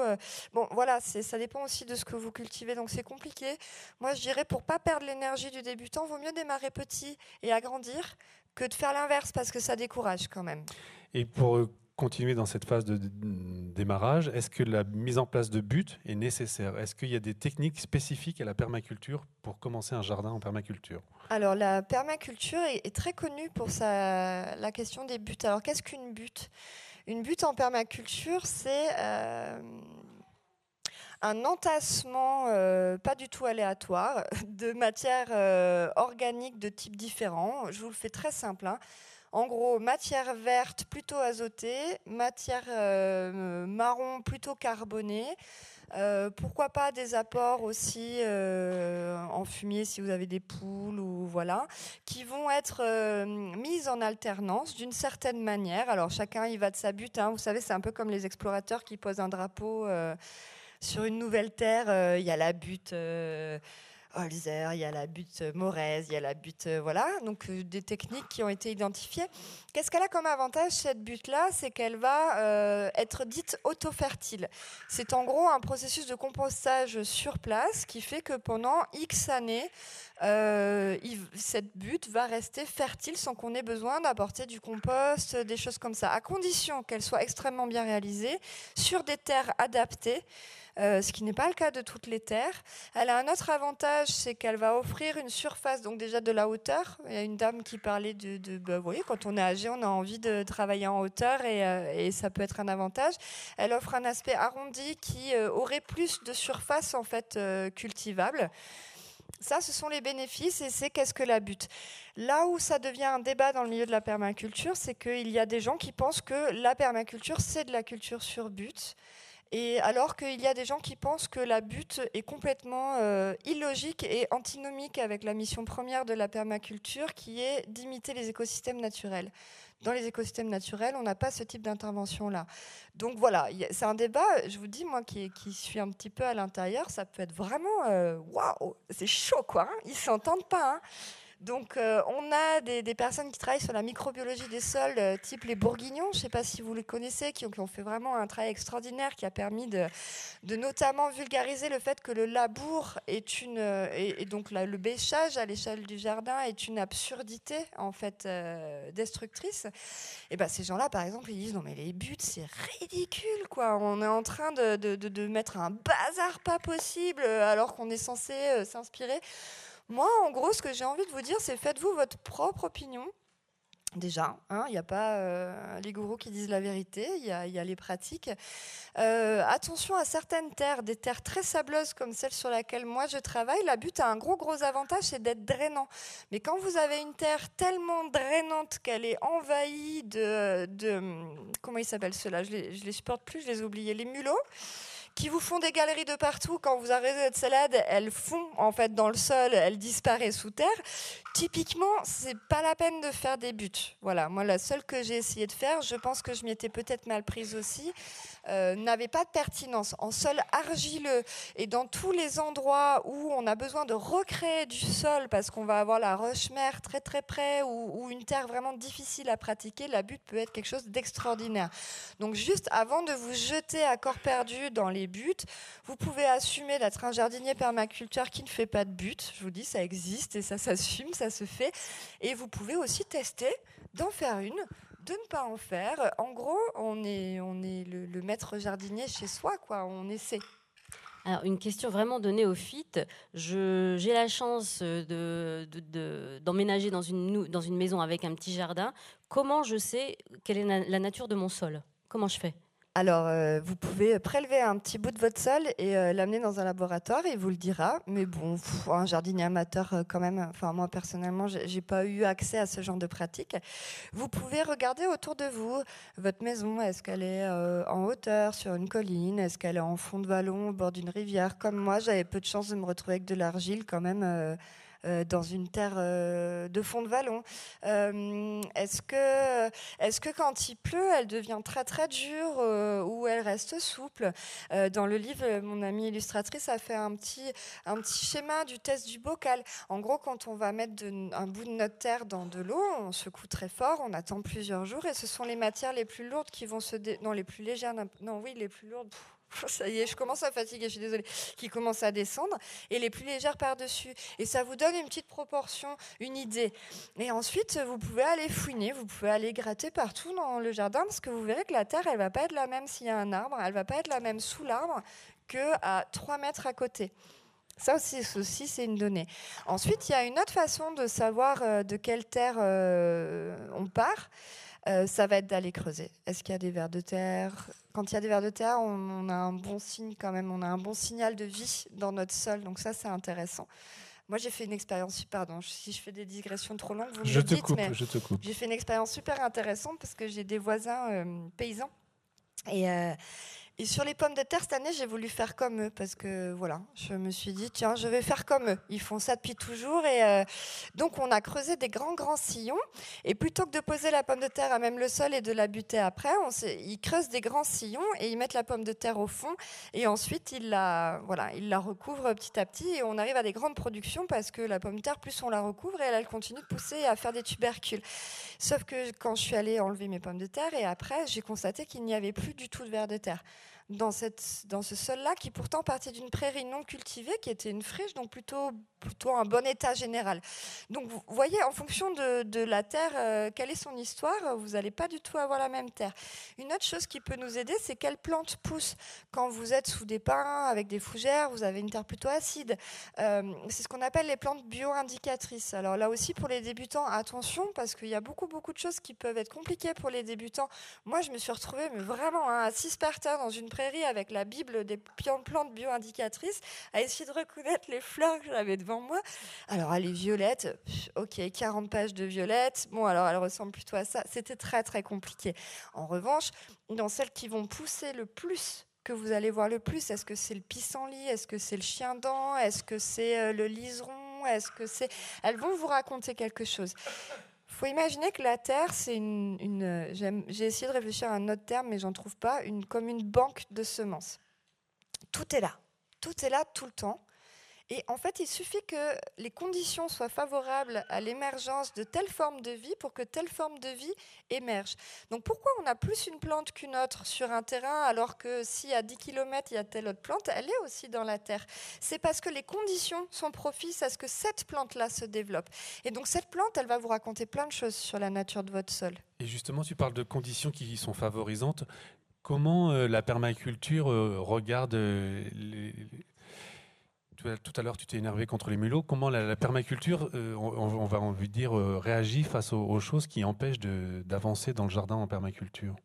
bon, voilà, ça dépend aussi de ce que vous cultivez, donc c'est compliqué. Moi, je dirais, pour pas perdre l'énergie du débutant, vaut mieux démarrer petit et agrandir que de faire l'inverse, parce que ça décourage quand même. Et pour euh, continuer dans cette phase de démarrage, est-ce que la mise en place de buts est nécessaire? Est-ce qu'il y a des techniques spécifiques à la permaculture pour commencer un jardin en permaculture? Alors la permaculture est, très connue pour sa, la question des buts. Alors qu'est-ce qu'une butte Une butte en permaculture, c'est euh, un entassement euh, pas du tout aléatoire de matières organiques de types différents. Je vous le fais très simple. Hein. En gros, matière verte plutôt azotée, matière euh, marron plutôt carbonée. Euh, pourquoi pas des apports aussi euh, en fumier si vous avez des poules ou voilà, qui vont être mises en alternance d'une certaine manière. Alors chacun y va de sa butte. Hein. Vous savez, c'est un peu comme les explorateurs qui posent un drapeau sur une nouvelle terre. Il y a la butte Holzer, il y a la butte Morez, il y a la butte, euh, voilà, donc euh, des techniques qui ont été identifiées. Qu'est-ce qu'elle a comme avantage cette butte-là? C'est qu'elle va euh, être dite auto-fertile. C'est en gros un processus de compostage sur place qui fait que pendant X années, cette butte va rester fertile sans qu'on ait besoin d'apporter du compost, des choses comme ça, à condition qu'elle soit extrêmement bien réalisée sur des terres adaptées. Euh, ce qui n'est pas le cas de toutes les terres. Elle a un autre avantage, c'est qu'elle va offrir une surface, donc déjà de la hauteur. Il y a une dame qui parlait de, bah, vous voyez, quand on est âgé, on a envie de travailler en hauteur et, euh, ça peut être un avantage. Elle offre un aspect arrondi qui euh, aurait plus de surface en fait cultivable. Ça, ce sont les bénéfices et c'est qu'est-ce que la butte. Là où ça devient un débat dans le milieu de la permaculture, c'est qu'il y a des gens qui pensent que la permaculture, c'est de la culture sur butte. Et alors qu'il y a des gens qui pensent que la butte est complètement euh, illogique et antinomique avec la mission première de la permaculture qui est d'imiter les écosystèmes naturels. Dans les écosystèmes naturels, on n'a pas ce type d'intervention-là. Donc voilà, c'est un débat, je vous dis, moi qui, suis un petit peu à l'intérieur, ça peut être vraiment... Euh, waouh, c'est chaud quoi, hein. ils s'entendent pas. Hein. Donc, euh, on a des, personnes qui travaillent sur la microbiologie des sols, euh, type les Bourguignons. Je ne sais pas si vous les connaissez, qui ont, fait vraiment un travail extraordinaire, qui a permis de, notamment vulgariser le fait que le labour est une, euh, et, et donc le bêchage à l'échelle du jardin est une absurdité en fait euh, destructrice. Et ben ces gens-là, par exemple, ils disent non mais les buts c'est ridicule quoi. On est en train de, mettre un bazar pas possible euh, alors qu'on est censé euh, s'inspirer. Moi, en gros, ce que j'ai envie de vous dire, c'est faites-vous votre propre opinion. Déjà, hein, il n'y a pas euh, les gourous qui disent la vérité, il y a, les pratiques. Euh, attention à certaines terres, des terres très sableuses comme celle sur laquelle moi je travaille. La butte a un gros gros avantage, c'est d'être drainant. Mais quand vous avez une terre tellement drainante qu'elle est envahie de, de comment ils s'appellent ceux-là Je les, les supporte plus, je les ai oubliés. Les mulots qui vous font des galeries de partout. Quand vous arrêtez votre salade, elles font en fait dans le sol, elles disparaissent sous terre. Typiquement, c'est pas la peine de faire des buts. Voilà, moi la seule que j'ai essayé de faire, je pense que je m'y étais peut-être mal prise aussi, euh, n'avait pas de pertinence. En sol argileux et dans tous les endroits où on a besoin de recréer du sol parce qu'on va avoir la roche-mère très très près ou, ou une terre vraiment difficile à pratiquer, la butte peut être quelque chose d'extraordinaire. Donc juste avant de vous jeter à corps perdu dans les buttes, vous pouvez assumer d'être un jardinier permaculteur qui ne fait pas de butte. Je vous dis, ça existe et ça s'assume, ça se fait. Et vous pouvez aussi tester d'en faire une de ne pas en faire. En gros, on est, le, maître jardinier chez soi, quoi. On essaie. Alors, une question vraiment de néophyte. J'ai la chance de- de- de- d'emménager dans, une, maison avec un petit jardin. Comment je sais quelle est la nature de mon sol? Comment je fais? Alors, euh, vous pouvez prélever un petit bout de votre sol et euh, l'amener dans un laboratoire, et il vous le dira. Mais bon, un jardinier amateur, euh, quand même, enfin, moi personnellement, j'ai pas eu accès à ce genre de pratique. Vous pouvez regarder autour de vous. Votre maison, est-ce qu'elle est en hauteur, sur une colline? Est-ce qu'elle est en fond de vallon, au bord d'une rivière? Comme moi, j'avais peu de chance de me retrouver avec de l'argile quand même. Euh, dans une terre euh, de fond de vallon. Euh, est-ce que, est-ce que quand il pleut, elle devient très très dure ou elle reste souple? Dans le livre, mon amie illustratrice a fait un petit, un petit schéma du test du bocal. En gros, quand on va mettre un bout de notre terre dans de l'eau, on secoue très fort, on attend plusieurs jours et ce sont les matières les plus lourdes qui vont se... dé- Non, les plus légères. Non, oui, les plus lourdes. Ça y est, je commence à fatiguer, je suis désolée. Qui commencent à descendre et les plus légères par-dessus. Et ça vous donne une petite proportion, une idée. Et ensuite, vous pouvez aller fouiner, vous pouvez aller gratter partout dans le jardin parce que vous verrez que la terre, elle va pas être la même s'il y a un arbre, elle va pas être la même sous l'arbre que à 3 mètres à côté. Ça aussi, ça aussi, c'est une donnée. Ensuite, il y a une autre façon de savoir euh, de quelle terre euh, on part. Euh, ça va être d'aller creuser. Est-ce qu'il y a des vers de terre? Quand il y a des vers de terre, on, on a un bon signe quand même, on a un bon signal de vie dans notre sol. Donc ça, c'est intéressant. Moi, j'ai fait une expérience, pardon, si je fais des digressions trop longues, vous me Je le te dites, coupe, mais je te coupe. j'ai fait une expérience super intéressante parce que j'ai des voisins euh, paysans. Et, euh, et sur les pommes de terre, cette année, j'ai voulu faire comme eux parce que voilà, je me suis dit, tiens, je vais faire comme eux. Ils font ça depuis toujours. Et euh, donc, on a creusé des grands, grands sillons. Et plutôt que de poser la pomme de terre à même le sol et de la buter après, ils creusent des grands sillons et ils mettent la pomme de terre au fond. Et ensuite, ils la, voilà, ils la recouvrent petit à petit. Et on arrive à des grandes productions parce que la pomme de terre, plus on la recouvre, et elle, elle continue de pousser et à faire des tubercules. Sauf que quand je suis allée enlever mes pommes de terre, et après, j'ai constaté qu'il n'y avait plus du tout de vers de terre. Dans, cette, dans ce sol-là, qui pourtant partait d'une prairie non cultivée, qui était une friche, donc plutôt, plutôt un bon état général. Donc vous voyez, en fonction de, de la terre, euh, quelle est son histoire, vous n'allez pas du tout avoir la même terre. Une autre chose qui peut nous aider, c'est quelles plantes poussent. Quand vous êtes sous des pins, avec des fougères, vous avez une terre plutôt acide. Euh, c'est ce qu'on appelle les plantes bio-indicatrices. Alors là aussi, pour les débutants, attention, parce qu'il y a beaucoup, beaucoup de choses qui peuvent être compliquées pour les débutants. Moi, je me suis retrouvée mais vraiment hein, assise par terre dans une prairie avec la Bible des plantes bio-indicatrices, à essayer de reconnaître les fleurs que j'avais devant moi. Alors, elle est violette, ok, 40 pages de violette. Bon, alors elle ressemble plutôt à ça. C'était très, très compliqué. En revanche, dans celles qui vont pousser le plus, que vous allez voir le plus, est-ce que c'est le pissenlit, est-ce que c'est le chien-dent, est-ce que c'est euh, le liseron, est-ce que c'est... Elles vont vous raconter quelque chose. Faut imaginer que la Terre, c'est une... j'aime- J'ai essayé de réfléchir à un autre terme, mais j'en trouve pas, une, comme une banque de semences. Tout est là. Tout est là tout le temps. Et en fait, il suffit que les conditions soient favorables à l'émergence de telle forme de vie pour que telle forme de vie émerge. Donc pourquoi on a plus une plante qu'une autre sur un terrain alors que si à 10 km il y a telle autre plante, elle est aussi dans la terre? C'est parce que les conditions sont propices à ce que cette plante-là se développe. Et donc cette plante, elle va vous raconter plein de choses sur la nature de votre sol. Et justement, tu parles de conditions qui sont favorisantes. Comment euh, la permaculture euh, regarde euh, les, tout à l'heure, tu t'es énervé contre les mulots. Comment la, permaculture, euh, on, va envie de dire, euh, réagit face aux, choses qui empêchent d'avancer dans le jardin en permaculture?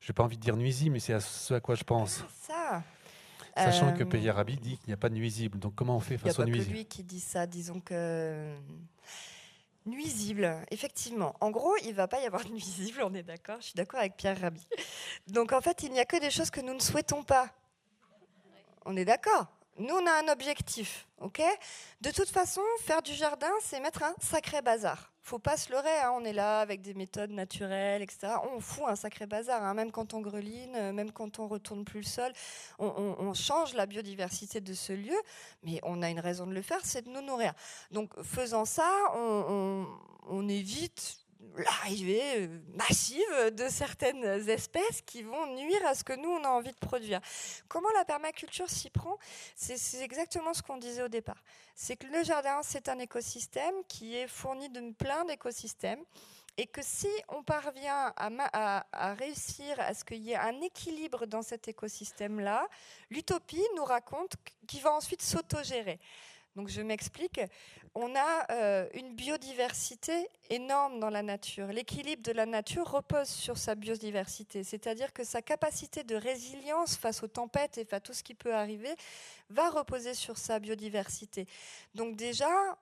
Je n'ai pas envie de dire nuisible, mais c'est à ce à quoi je pense. Ah, ça. Sachant que euh, Pays Arabi dit qu'il n'y a pas de nuisible. Donc comment on fait face aux nuisibles Il n'y a pas que lui qui dit ça. Disons que nuisible, effectivement. En gros, il ne va pas y avoir de nuisible, on est d'accord. Je suis d'accord avec Pierre Rabhi. Donc en fait, il n'y a que des choses que nous ne souhaitons pas. On est d'accord nous, on a un objectif, ok? De toute façon, faire du jardin, c'est mettre un sacré bazar. Faut pas se leurrer, hein, on est là avec des méthodes naturelles, etc. On fout un sacré bazar, hein, même quand on greline, euh, même quand on retourne plus le sol, on, change la biodiversité de ce lieu, mais on a une raison de le faire, c'est de nous nourrir. Donc, faisant ça, on évite l'arrivée euh, massive de certaines espèces qui vont nuire à ce que nous, on a envie de produire. Comment la permaculture s'y prend? C'est exactement ce qu'on disait au départ. C'est que le jardin, c'est un écosystème qui est fourni de plein d'écosystèmes et que si on parvient à, à, réussir à ce qu'il y ait un équilibre dans cet écosystème-là, l'utopie nous raconte qu'il va ensuite s'autogérer. Donc je m'explique. On a euh, une biodiversité énorme dans la nature. L'équilibre de la nature repose sur sa biodiversité, c'est-à-dire que sa capacité de résilience face aux tempêtes et face à tout ce qui peut arriver va reposer sur sa biodiversité. Donc déjà,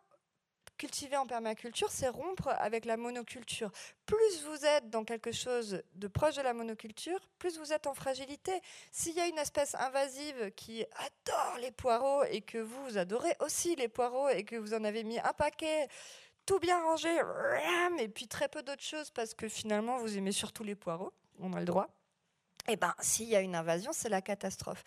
cultiver en permaculture, c'est rompre avec la monoculture. Plus vous êtes dans quelque chose de proche de la monoculture, plus vous êtes en fragilité. S'il y a une espèce invasive qui adore les poireaux et que vous adorez aussi les poireaux et que vous en avez mis un paquet, tout bien rangé, et puis très peu d'autres choses parce que finalement vous aimez surtout les poireaux, on a le droit. Eh bien, s'il y a une invasion, c'est la catastrophe.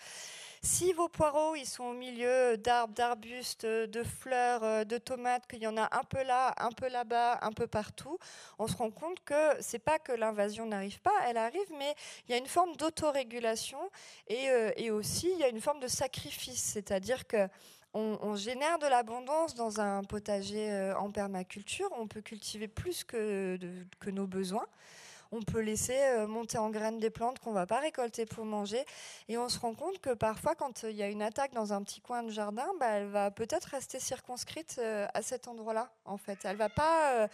Si vos poireaux, ils sont au milieu d'arbres, d'arbustes, de fleurs, euh, de tomates, qu'il y en a un peu là, un peu là-bas, un peu partout, on se rend compte que c'est pas que l'invasion n'arrive pas, elle arrive, mais il y a une forme d'autorégulation et, euh, aussi il y a une forme de sacrifice, c'est-à-dire que on, génère de l'abondance dans un potager euh, en permaculture. On peut cultiver plus que nos besoins on peut laisser euh, monter en graines des plantes qu'on va pas récolter pour manger. Et on se rend compte que parfois, quand euh, il y a une attaque dans un petit coin de jardin, bah, elle va peut-être rester circonscrite euh, à cet endroit-là, en fait. Elle va pas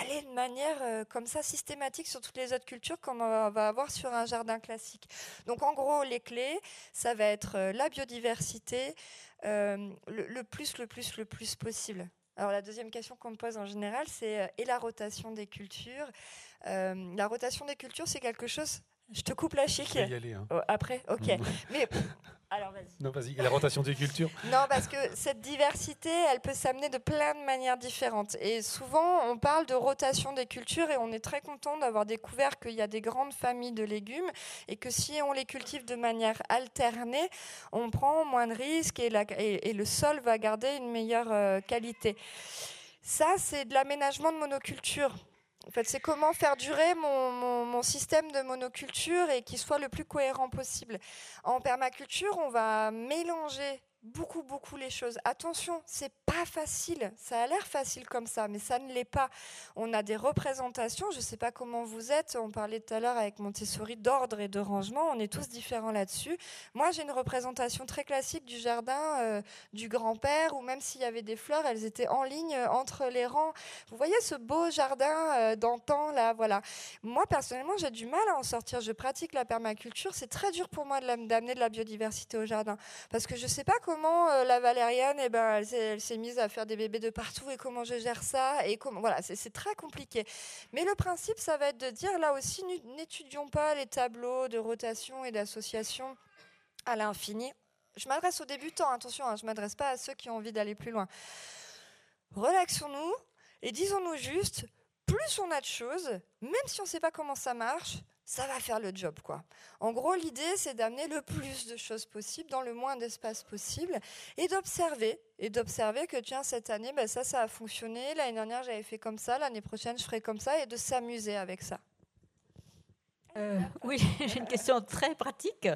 aller de manière comme ça systématique sur toutes les autres cultures comme on va avoir sur un jardin classique. Donc en gros, les clés, ça va être la biodiversité, le, plus, le plus, le plus possible. Alors la deuxième question qu'on me pose en général, c'est et la rotation des cultures euh, la rotation des cultures, c'est quelque chose. Je te coupe la chic. y aller, hein. Oh, après, ok. Mais alors vas-y. Non, vas-y. la rotation des cultures? non, parce que cette diversité, elle peut s'amener de plein de manières différentes. Et souvent, on parle de rotation des cultures et on est très content d'avoir découvert qu'il y a des grandes familles de légumes et que si on les cultive de manière alternée, on prend moins de risques et, et, le sol va garder une meilleure euh, qualité. Ça, c'est de l'aménagement de monoculture. C'est comment faire durer mon, système de monoculture et qu'il soit le plus cohérent possible. En permaculture, on va mélanger beaucoup, beaucoup les choses. Attention, c'est pas facile. Ça a l'air facile comme ça, mais ça ne l'est pas. On a des représentations. Je sais pas comment vous êtes. On parlait tout à l'heure avec Montessori d'ordre et de rangement. On est tous différents là-dessus. Moi, j'ai une représentation très classique du jardin euh, du grand-père, où même s'il y avait des fleurs, elles étaient en ligne entre les rangs. Vous voyez ce beau jardin euh, d'antan là, voilà. Moi, personnellement, j'ai du mal à en sortir. Je pratique la permaculture. C'est très dur pour moi d'amener de la biodiversité au jardin parce que je sais pas comment comment euh, la valériane, eh ben, elle s'est mise à faire des bébés de partout et comment je gère ça et comment, voilà, c'est très compliqué. Mais le principe, ça va être de dire là aussi, n'étudions pas les tableaux de rotation et d'association à l'infini. Je m'adresse aux débutants, attention, hein, je ne m'adresse pas à ceux qui ont envie d'aller plus loin. Relaxons-nous et disons-nous juste, plus on a de choses, même si on ne sait pas comment ça marche, ça va faire le job. quoi. En gros, l'idée, c'est d'amener le plus de choses possible dans le moins d'espace possible et d'observer. Et d'observer que, tiens, cette année, ben, ça, ça a fonctionné. L'année dernière, j'avais fait comme ça. L'année prochaine, je ferai comme ça. Et de s'amuser avec ça. Euh, oui, j'ai une question très pratique.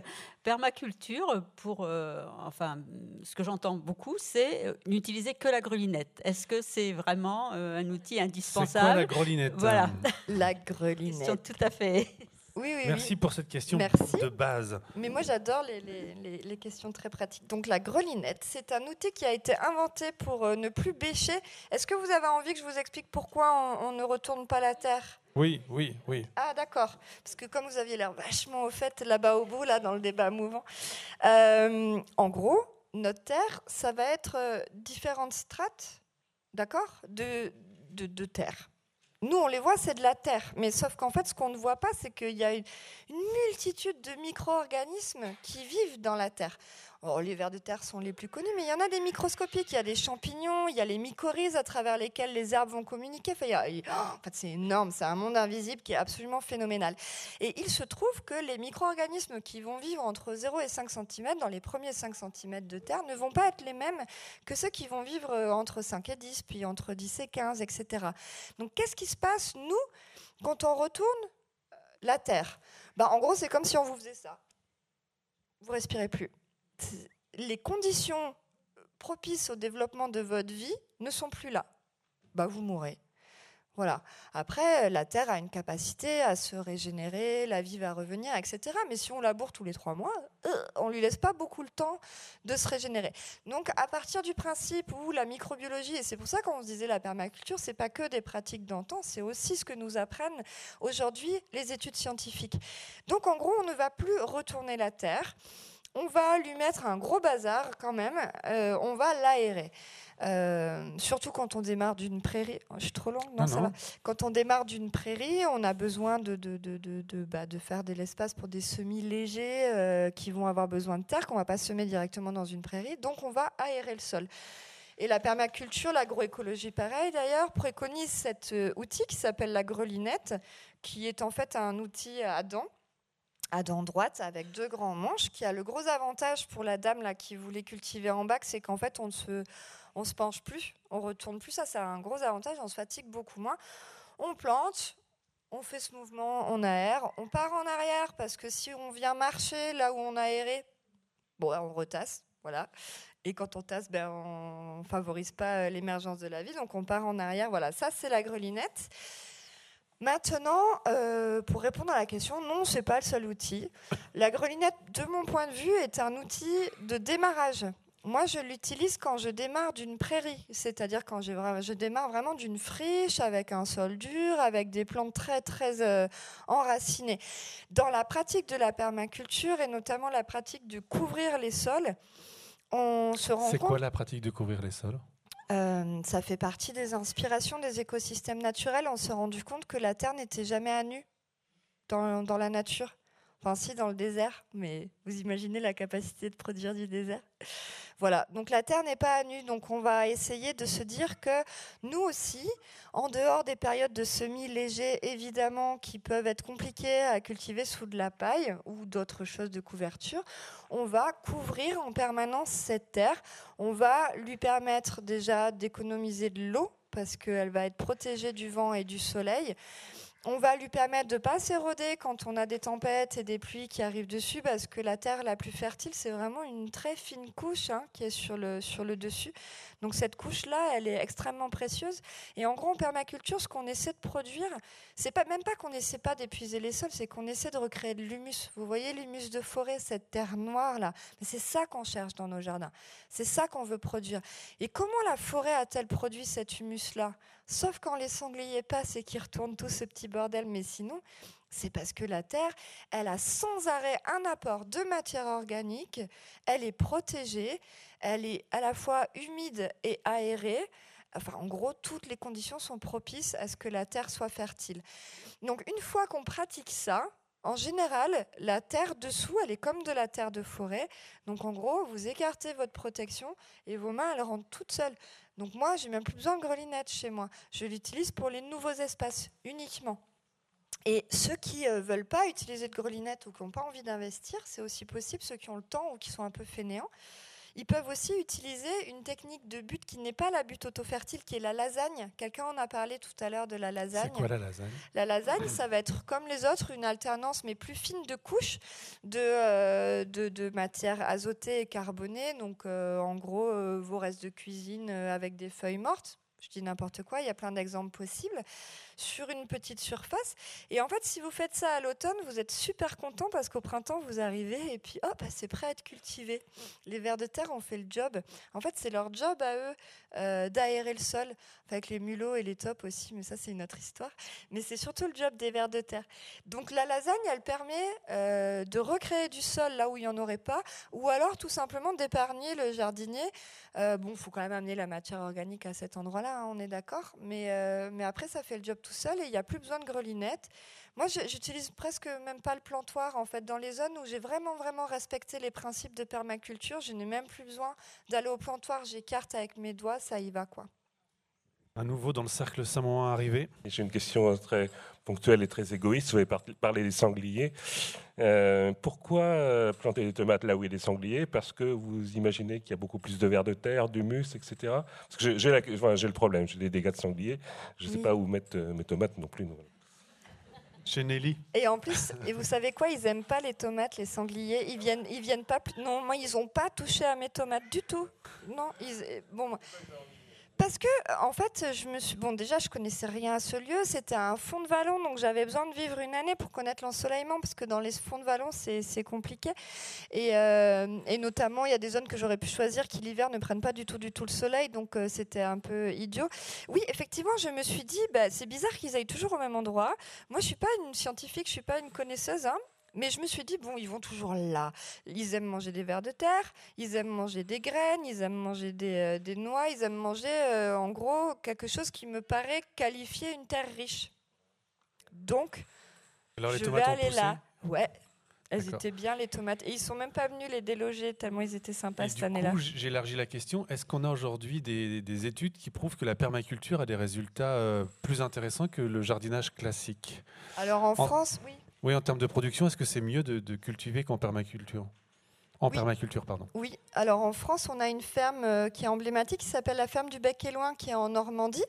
Permaculture, pour, euh, enfin, ce que j'entends beaucoup, c'est euh, n'utiliser que la grelinette. Est-ce que c'est vraiment un outil indispensable C'est quoi la grelinette Voilà. La grelinette. tout à fait. Oui, oui, Merci pour cette question Merci. de base. Mais moi, j'adore les, les, les, questions très pratiques. Donc, la grelinette, c'est un outil qui a été inventé pour ne plus bêcher. Est-ce que vous avez envie que je vous explique pourquoi on, on ne retourne pas la terre? Oui, oui, oui. Ah d'accord, parce que comme vous aviez l'air vachement au fait là-bas au bout, là dans le débat mouvant, euh, en gros, notre terre, ça va être euh, différentes strates, d'accord, de, de, de, terre. Nous, on les voit, c'est de la terre, mais sauf qu'en fait, ce qu'on ne voit pas, c'est qu'il y a une, multitude de micro-organismes qui vivent dans la terre. Oh, les vers de terre sont les plus connus, mais il y en a des microscopiques. Il y a des champignons, il y a les mycorhizes à travers lesquelles les herbes vont communiquer. Enfin, en fait, c'est énorme, c'est un monde invisible qui est absolument phénoménal. Et il se trouve que les micro-organismes qui vont vivre entre 0 et 5 cm, dans les premiers 5 cm de terre, ne vont pas être les mêmes que ceux qui vont vivre euh, entre 5 et 10, puis entre 10 et 15, etc. Donc, qu'est-ce qui se passe, nous, quand on retourne euh, la terre? Ben, En gros, c'est comme si on vous faisait ça. Vous respirez plus les conditions propices au développement de votre vie ne sont plus là. Bah, vous mourrez. Voilà. Après, la Terre a une capacité à se régénérer, la vie va revenir, etc. Mais si on laboure tous les trois mois, euh, on lui laisse pas beaucoup le temps de se régénérer. Donc, à partir du principe où la microbiologie, et c'est pour ça qu'on se disait la permaculture, c'est pas que des pratiques d'antan, c'est aussi ce que nous apprennent aujourd'hui les études scientifiques. Donc, en gros, on ne va plus retourner la Terre on va lui mettre un gros bazar quand même, euh, on va l'aérer. Euh, surtout quand on démarre d'une prairie. Oh, je suis trop longue, non, ça va. Quand on démarre d'une prairie, on a besoin de, de, de, de, bah, de faire de l'espace pour des semis légers euh, qui vont avoir besoin de terre, qu'on ne va pas semer directement dans une prairie. Donc on va aérer le sol. Et la permaculture, l'agroécologie, pareil d'ailleurs, préconise cet outil qui s'appelle la grelinette, qui est en fait un outil à dents à dents droite avec deux grands manches qui a le gros avantage pour la dame là qui voulait cultiver en bac c'est qu'en fait on ne se on se penche plus on retourne plus ça c'est un gros avantage on se fatigue beaucoup moins on plante on fait ce mouvement on aère on part en arrière parce que si on vient marcher là où on a aéré bon on retasse voilà et quand on tasse, ben, on favorise pas l'émergence de la vie, donc on part en arrière. Voilà, ça c'est la grelinette. Maintenant, euh, pour répondre à la question, non, c'est pas le seul outil. La grelinette, de mon point de vue, est un outil de démarrage. Moi, je l'utilise quand je démarre d'une prairie, c'est-à-dire quand je, je, démarre vraiment d'une friche avec un sol dur, avec des plantes très très euh, enracinées. Dans la pratique de la permaculture et notamment la pratique de couvrir les sols, on se rend compte. C'est quoi la pratique de couvrir les sols? Euh, ça fait partie des inspirations des écosystèmes naturels. On s'est rendu compte que la Terre n'était jamais à nu dans, dans, la nature. Enfin, si, dans le désert, mais vous imaginez la capacité de produire du désert voilà, donc la Terre n'est pas à nu, donc on va essayer de se dire que nous aussi, en dehors des périodes de semis légers, évidemment, qui peuvent être compliquées à cultiver sous de la paille ou d'autres choses de couverture, on va couvrir en permanence cette terre. On va lui permettre déjà d'économiser de l'eau parce qu'elle va être protégée du vent et du soleil on va lui permettre de ne pas s'éroder quand on a des tempêtes et des pluies qui arrivent dessus, parce que la terre la plus fertile, c'est vraiment une très fine couche hein, qui est sur le, sur le dessus. Donc cette couche-là, elle est extrêmement précieuse. Et en gros, en permaculture, ce qu'on essaie de produire, c'est pas même pas qu'on essaie pas d'épuiser les sols, c'est qu'on essaie de recréer de l'humus. Vous voyez l'humus de forêt, cette terre noire là. C'est ça qu'on cherche dans nos jardins. C'est ça qu'on veut produire. Et comment la forêt a-t-elle produit cet humus là Sauf quand les sangliers passent et qu'ils retournent tout ce petit bordel. Mais sinon, c'est parce que la Terre, elle a sans arrêt un apport de matière organique, elle est protégée, elle est à la fois humide et aérée. Enfin, en gros, toutes les conditions sont propices à ce que la terre soit fertile. Donc, une fois qu'on pratique ça, en général, la terre dessous, elle est comme de la terre de forêt. Donc, en gros, vous écartez votre protection et vos mains, elles rentrent toutes seules. Donc, moi, j'ai même plus besoin de grelinette chez moi. Je l'utilise pour les nouveaux espaces uniquement. Et ceux qui ne veulent pas utiliser de grelinette ou qui n'ont pas envie d'investir, c'est aussi possible, ceux qui ont le temps ou qui sont un peu fainéants, ils peuvent aussi utiliser une technique de butte qui n'est pas la butte autofertile, qui est la lasagne. Quelqu'un en a parlé tout à l'heure de la lasagne. C'est quoi la lasagne? La lasagne, ça va être comme les autres, une alternance mais plus fine de couches de, euh, de, de matières azotées et carbonées. Donc euh, en gros, euh, vos restes de cuisine euh, avec des feuilles mortes. Je dis n'importe quoi, il y a plein d'exemples possibles sur une petite surface. Et en fait, si vous faites ça à l'automne, vous êtes super content parce qu'au printemps, vous arrivez et puis hop, c'est prêt à être cultivé. Les vers de terre ont fait le job. En fait, c'est leur job à eux euh, d'aérer le sol, avec les mulots et les tops aussi, mais ça, c'est une autre histoire. Mais c'est surtout le job des vers de terre. Donc la lasagne, elle permet euh, de recréer du sol là où il n'y en aurait pas, ou alors tout simplement d'épargner le jardinier. Euh, bon, il faut quand même amener la matière organique à cet endroit-là, hein, on est d'accord. Mais, mais après, ça fait le job tout seul et il n'y a plus besoin de grelinette. Moi, j'utilise presque même pas le plantoir. En fait, dans les zones où j'ai vraiment, vraiment respecté les principes de permaculture, je n'ai même plus besoin d'aller au plantoir. J'écarte avec mes doigts, ça y va, quoi. Un nouveau dans le cercle samoan arrivé. J'ai une question euh, très ponctuelle et très égoïste. Vous avez par- parlé des sangliers. Euh, pourquoi euh, planter des tomates là où il y a des sangliers? Parce que vous imaginez qu'il y a beaucoup plus de vers de terre, d'humus, etc. Parce que j'ai- enfin, le problème, j'ai des dégâts de sangliers. Je ne sais Oui. pas où mettre mes tomates non plus. Chez Nelly. Et en plus, et vous savez quoi? Ils aiment pas les tomates, les sangliers. Ils viennent, ils viennent pas. plus- Non, moi, ils ont pas touché à mes tomates du tout. Non, ils. Bon. Parce que, en fait, je me suis. Bon, déjà, je connaissais rien à ce lieu. C'était un fond de vallon, donc j'avais besoin de vivre une année pour connaître l'ensoleillement, parce que dans les fonds de vallon, c'est compliqué. Et, euh, et notamment, il y a des zones que j'aurais pu choisir qui l'hiver ne prennent pas du tout, du tout le soleil, donc euh, c'était un peu idiot. Oui, effectivement, je me suis dit, bah, c'est bizarre qu'ils aillent toujours au même endroit. Moi, je suis pas une scientifique, je suis pas une connaisseuse, hein, mais je me suis dit, bon, ils vont toujours là. Ils aiment manger des vers de terre, ils aiment manger des graines, ils aiment manger des, euh, des noix, ils aiment manger, euh, en gros, quelque chose qui me paraît qualifier une terre riche. Donc, Alors les je vais aller là. Ouais. Elles étaient bien, les tomates. Et ils sont même pas venus les déloger tellement ils étaient sympas Et cette du année-là. j'élargis la question. Est-ce qu'on a aujourd'hui des, des études qui prouvent que la permaculture a des résultats euh, plus intéressants que le jardinage classique? Alors en France, oui. Oui, en termes de production, est-ce que c'est mieux de, de cultiver qu'en permaculture? En Oui. permaculture, pardon. Oui, alors en France, on a une ferme euh, qui est emblématique, qui s'appelle la ferme du Bec et Loin, qui est en Normandie,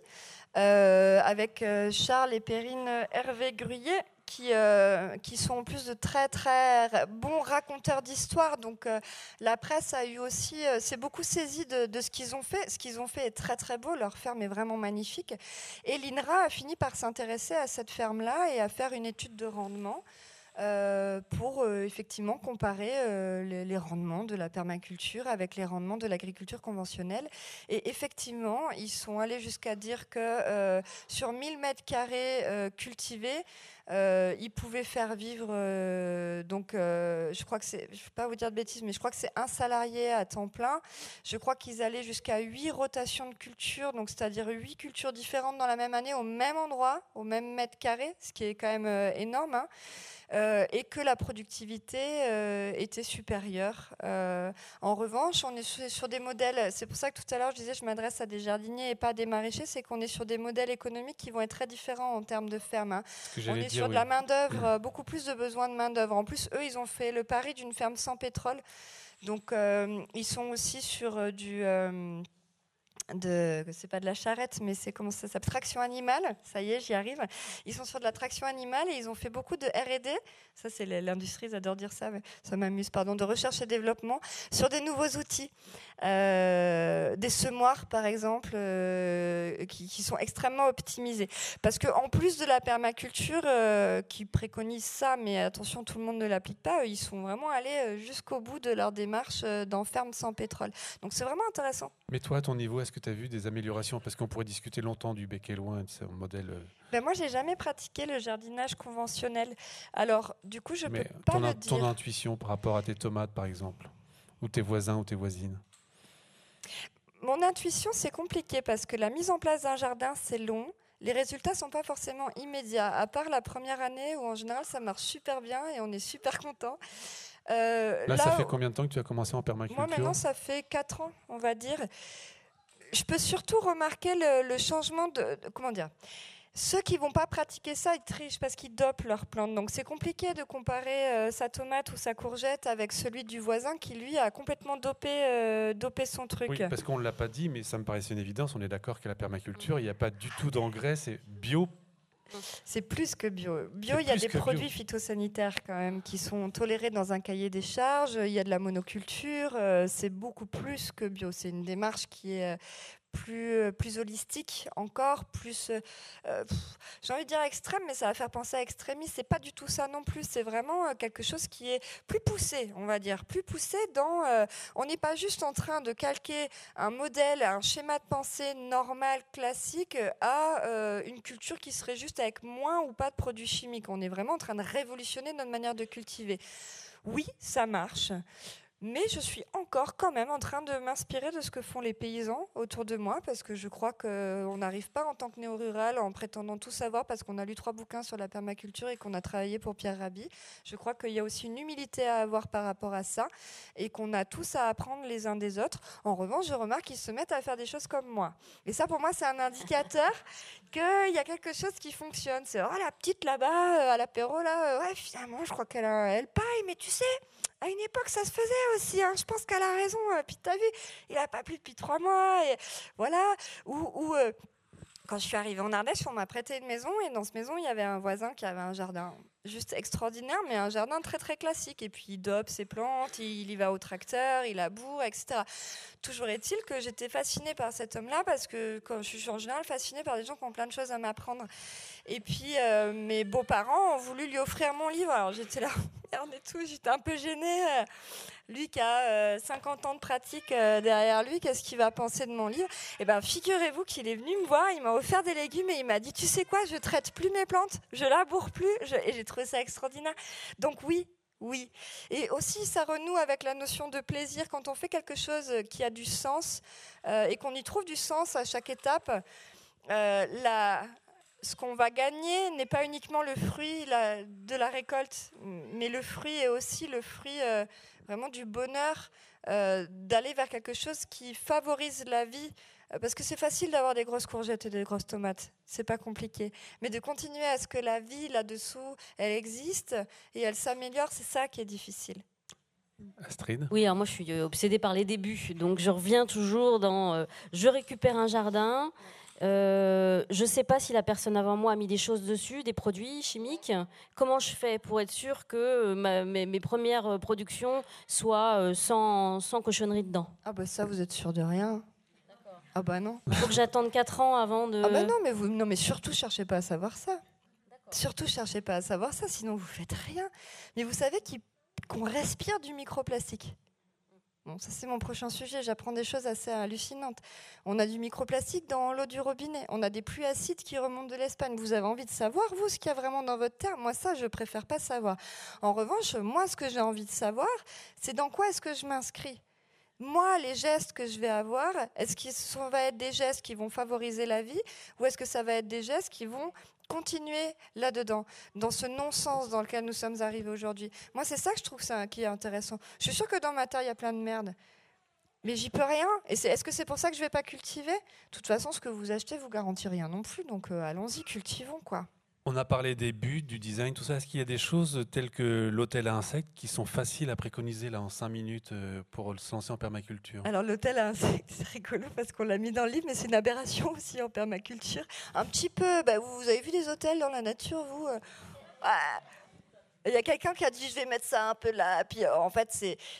euh, avec euh, Charles et Perrine Hervé Gruyet, qui, euh, qui sont en plus de très très bons raconteurs d'histoires. Donc euh, la presse a eu aussi, euh, s'est beaucoup saisie de, ce qu'ils ont fait. Ce qu'ils ont fait est très très beau, leur ferme est vraiment magnifique. Et l'INRA a fini par s'intéresser à cette ferme-là et à faire une étude de rendement. euh, pour effectivement comparer les, rendements de la permaculture avec les rendements de l'agriculture conventionnelle. Et effectivement, ils sont allés jusqu'à dire que sur 1000 mètres carrés cultivés, euh, ils pouvaient faire vivre, euh, donc euh, je crois que c'est, je ne vais pas vous dire de bêtises, mais je crois que c'est un salarié à temps plein. Je crois qu'ils allaient jusqu'à 8 rotations de culture, donc c'est-à-dire 8 cultures différentes dans la même année, au même endroit, au même mètre carré, ce qui est quand même euh, énorme. hein. Et que la productivité était supérieure. En revanche, on est sur, sur des modèles, c'est pour ça que tout à l'heure je disais je m'adresse à des jardiniers et pas à des maraîchers, c'est qu'on est sur des modèles économiques qui vont être très différents en termes de ferme. hein. que Sur de la main-d'œuvre, euh, beaucoup plus de besoin de main-d'œuvre. En plus, eux, ils ont fait le pari d'une ferme sans pétrole. Donc, euh, ils sont aussi sur euh, du. De, c'est pas de la charrette, mais c'est comment ça s'appelle Traction animale. Ça y est, j'y arrive. Ils sont sur de la traction animale et ils ont fait beaucoup de R&D. Ça, c'est l'industrie, ils adorent dire ça, mais ça m'amuse. Pardon, de recherche et développement sur des nouveaux outils, Euh, des semoirs par exemple, euh, qui, sont extrêmement optimisés. Parce que en plus de la permaculture, euh, qui préconise ça, mais attention, tout le monde ne l'applique pas. Ils sont vraiment allés jusqu'au bout de leur démarche dans ferme sans pétrole. Donc c'est vraiment intéressant. Mais toi, à ton niveau, est-ce que tu as vu des améliorations? Parce qu'on pourrait discuter longtemps du bec et loin, de ce modèle. euh, Ben moi, j'ai jamais pratiqué le jardinage conventionnel. Alors, du coup, je Mais peux pas le in- ton dire. intuition par rapport à tes tomates, par exemple, ou tes voisins ou tes voisines? Mon intuition, c'est compliqué parce que la mise en place d'un jardin, c'est long. Les résultats sont pas forcément immédiats, à part la première année où en général ça marche super bien et on est super content. Euh, Là, ça fait combien de temps que tu as commencé en permaculture? Moi maintenant, ça fait 4 ans, on va dire. Je peux surtout remarquer le, changement de, comment dire. Ceux qui vont pas pratiquer ça, ils trichent parce qu'ils dopent leurs plantes. Donc c'est compliqué de comparer euh, sa tomate ou sa courgette avec celui du voisin qui lui a complètement dopé, euh, dopé son truc. Oui, parce qu'on l'a pas dit, mais ça me paraissait une évidence. On est d'accord qu'à la permaculture, il n'y a pas du tout d'engrais, c'est bio. C'est plus que bio. Bio, il y a des bio. produits phytosanitaires quand même qui sont tolérés dans un cahier des charges. Il y a de la monoculture. euh, c'est beaucoup plus que bio. C'est une démarche qui est euh, plus, euh, plus holistique encore, plus, euh, euh, j'ai envie de dire extrême, mais ça va faire penser à extrémiste. C'est pas du tout ça non plus. C'est vraiment quelque chose qui est plus poussé, on va dire, plus poussé dans. on n'est pas juste en train de calquer un modèle, un schéma de pensée normal, classique, à une culture qui serait juste avec moins ou pas de produits chimiques. On est vraiment en train de révolutionner notre manière de cultiver. Oui, ça marche. Mais je suis encore quand même en train de m'inspirer de ce que font les paysans autour de moi, parce que je crois qu'on n'arrive pas en tant que néo-rural en prétendant tout savoir, parce qu'on a lu trois bouquins sur la permaculture et qu'on a travaillé pour Pierre Rabhi. Je crois qu'il y a aussi une humilité à avoir par rapport à ça, et qu'on a tous à apprendre les uns des autres. En revanche, je remarque qu'ils se mettent à faire des choses comme moi. Et ça, pour moi, c'est un indicateur qu'il y a quelque chose qui fonctionne. C'est, oh, la petite là-bas, euh, à l'apéro, là, euh, ouais, finalement, je crois qu'elle elle paille, mais tu sais, à une époque, ça se faisait aussi. hein. Je pense qu'elle a raison. euh, Puis t'as vu, il a pas plu depuis trois mois. Voilà. Ou, ou, euh, quand je suis arrivée en Ardèche, on m'a prêté une maison. Et dans cette maison, il y avait un voisin qui avait un jardin juste extraordinaire, mais un jardin très très classique. Et puis il dope ses plantes, il y va au tracteur, il laboure, etc. Toujours est-il que j'étais fascinée par cet homme-là parce que quand je suis en général fascinée par des gens qui ont plein de choses à m'apprendre. Et puis euh, mes beaux-parents ont voulu lui offrir mon livre. Alors j'étais là, et tout, j'étais un peu gênée. Euh, Lui qui a euh, 50 ans de pratique euh, derrière lui, qu'est-ce qu'il va penser de mon livre? Eh bien, figurez-vous qu'il est venu me voir, il m'a offert des légumes et il m'a dit, tu sais quoi, je traite plus mes plantes, je laboure plus. Et j'ai trouvé ça extraordinaire. Donc oui, oui. Et aussi, ça renoue avec la notion de plaisir quand on fait quelque chose qui a du sens euh, et qu'on y trouve du sens à chaque étape. euh, ce qu'on va gagner n'est pas uniquement le fruit la- de la récolte, mais le fruit est aussi le fruit euh, vraiment du bonheur euh, d'aller vers quelque chose qui favorise la vie. Euh, Parce que c'est facile d'avoir des grosses courgettes et des grosses tomates, c'est pas compliqué. Mais de continuer à ce que la vie là-dessous, elle existe et elle s'améliore, c'est ça qui est difficile. Astrid? Oui, alors moi je suis obsédée par les débuts, donc je reviens toujours dans euh, je récupère un jardin. Euh, je ne sais pas si la personne avant moi a mis des choses dessus, des produits chimiques. Comment je fais pour être sûre que euh, ma- mes, mes premières euh, productions soient sans, sans cochonnerie dedans? Ah bah ça, vous êtes sûr de rien Ah bah non. Il faut que j'attende 4 ans avant de... Ah bah non, mais vous, non, mais surtout cherchez pas à savoir ça. Surtout cherchez pas à savoir ça, sinon vous faites rien. Mais vous savez qu'on respire du microplastique. Ça c'est mon prochain sujet. J'apprends des choses assez hallucinantes. On a du microplastique dans l'eau du robinet. On a des pluies acides qui remontent de l'Espagne. Vous avez envie de savoir vous ce qu'il y a vraiment dans votre terre? Moi ça, je préfère pas savoir. En revanche, moi ce que j'ai envie de savoir, c'est dans quoi est-ce que je m'inscris? Moi, les gestes que je vais avoir, est-ce que ça va être des gestes qui vont favoriser la vie ou est-ce que ça va être des gestes qui vont continuer là-dedans, dans ce non-sens dans lequel nous sommes arrivés aujourd'hui Moi, c'est ça que je trouve ça, qui est intéressant. Je suis sûre que dans ma terre, il y a plein de merde. Mais j'y peux rien. Et est-ce que c'est pour ça que je vais pas cultiver? De toute façon, ce que vous achetez vous garantit rien non plus. Donc euh, allons-y, cultivons quoi. On a parlé des buts, du design, tout ça. Est-ce qu'il y a des choses telles que l'hôtel à insectes qui sont faciles à préconiser là en 5 minutes euh, pour se lancer en permaculture? Alors l'hôtel à insectes, c'est rigolo parce qu'on l'a mis dans le livre, mais c'est une aberration aussi en permaculture. Un petit peu, bah, vous, avez vu des hôtels dans la nature, vous euh, ah, Il y a quelqu'un qui a dit je vais mettre ça un peu là. Puis euh, en fait,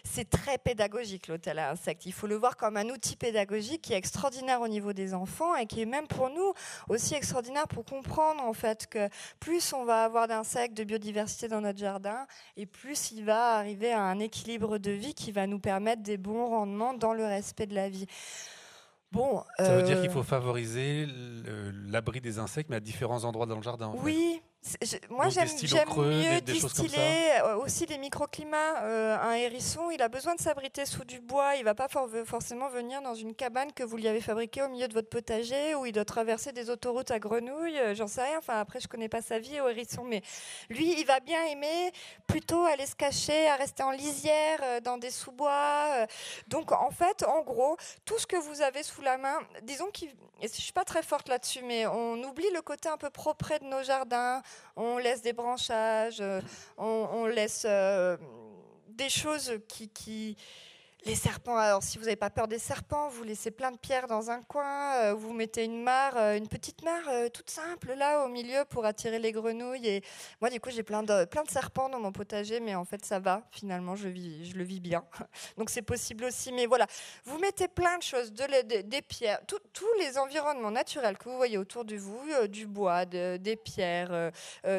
c'est très pédagogique l'hôtel à insectes. Il faut le voir comme un outil pédagogique qui est extraordinaire au niveau des enfants et qui est même pour nous aussi extraordinaire pour comprendre en fait que plus on va avoir d'insectes, de biodiversité dans notre jardin, et plus il va arriver à un équilibre de vie qui va nous permettre des bons rendements dans le respect de la vie. Bon, Ça veut dire euh, qu'il faut favoriser l'abri des insectes, mais à différents endroits dans le jardin. en oui, je- Moi, j'aime mieux distiller euh, aussi les microclimats. Euh, un hérisson, il a besoin de s'abriter sous du bois. Il va pas for- forcément venir dans une cabane que vous lui avez fabriquée au milieu de votre potager où il doit traverser des autoroutes à grenouilles. euh, J'en sais rien. Enfin, après, je connais pas sa vie au hérisson, mais lui, il va bien aimer plutôt aller se cacher, à rester en lisière, dans des sous-bois. Donc, en fait, en gros, tout ce que vous avez sous la main, disons que je suis pas très forte là-dessus, mais on oublie le côté un peu propre de nos jardins. On laisse des branchages, euh, on, laisse euh, des choses qui- Les serpents, alors si vous n'avez pas peur des serpents, vous laissez plein de pierres dans un coin, euh, vous mettez une mare, euh, une petite mare euh, toute simple là au milieu pour attirer les grenouilles. Et moi, du coup, j'ai plein de, plein de serpents dans mon potager, mais en fait, ça va. Finalement, je, vis, je le vis bien. Donc, c'est possible aussi. Mais voilà, vous mettez plein de choses, de, des pierres, tous les environnements naturels que vous voyez autour de vous, du bois, de- des pierres,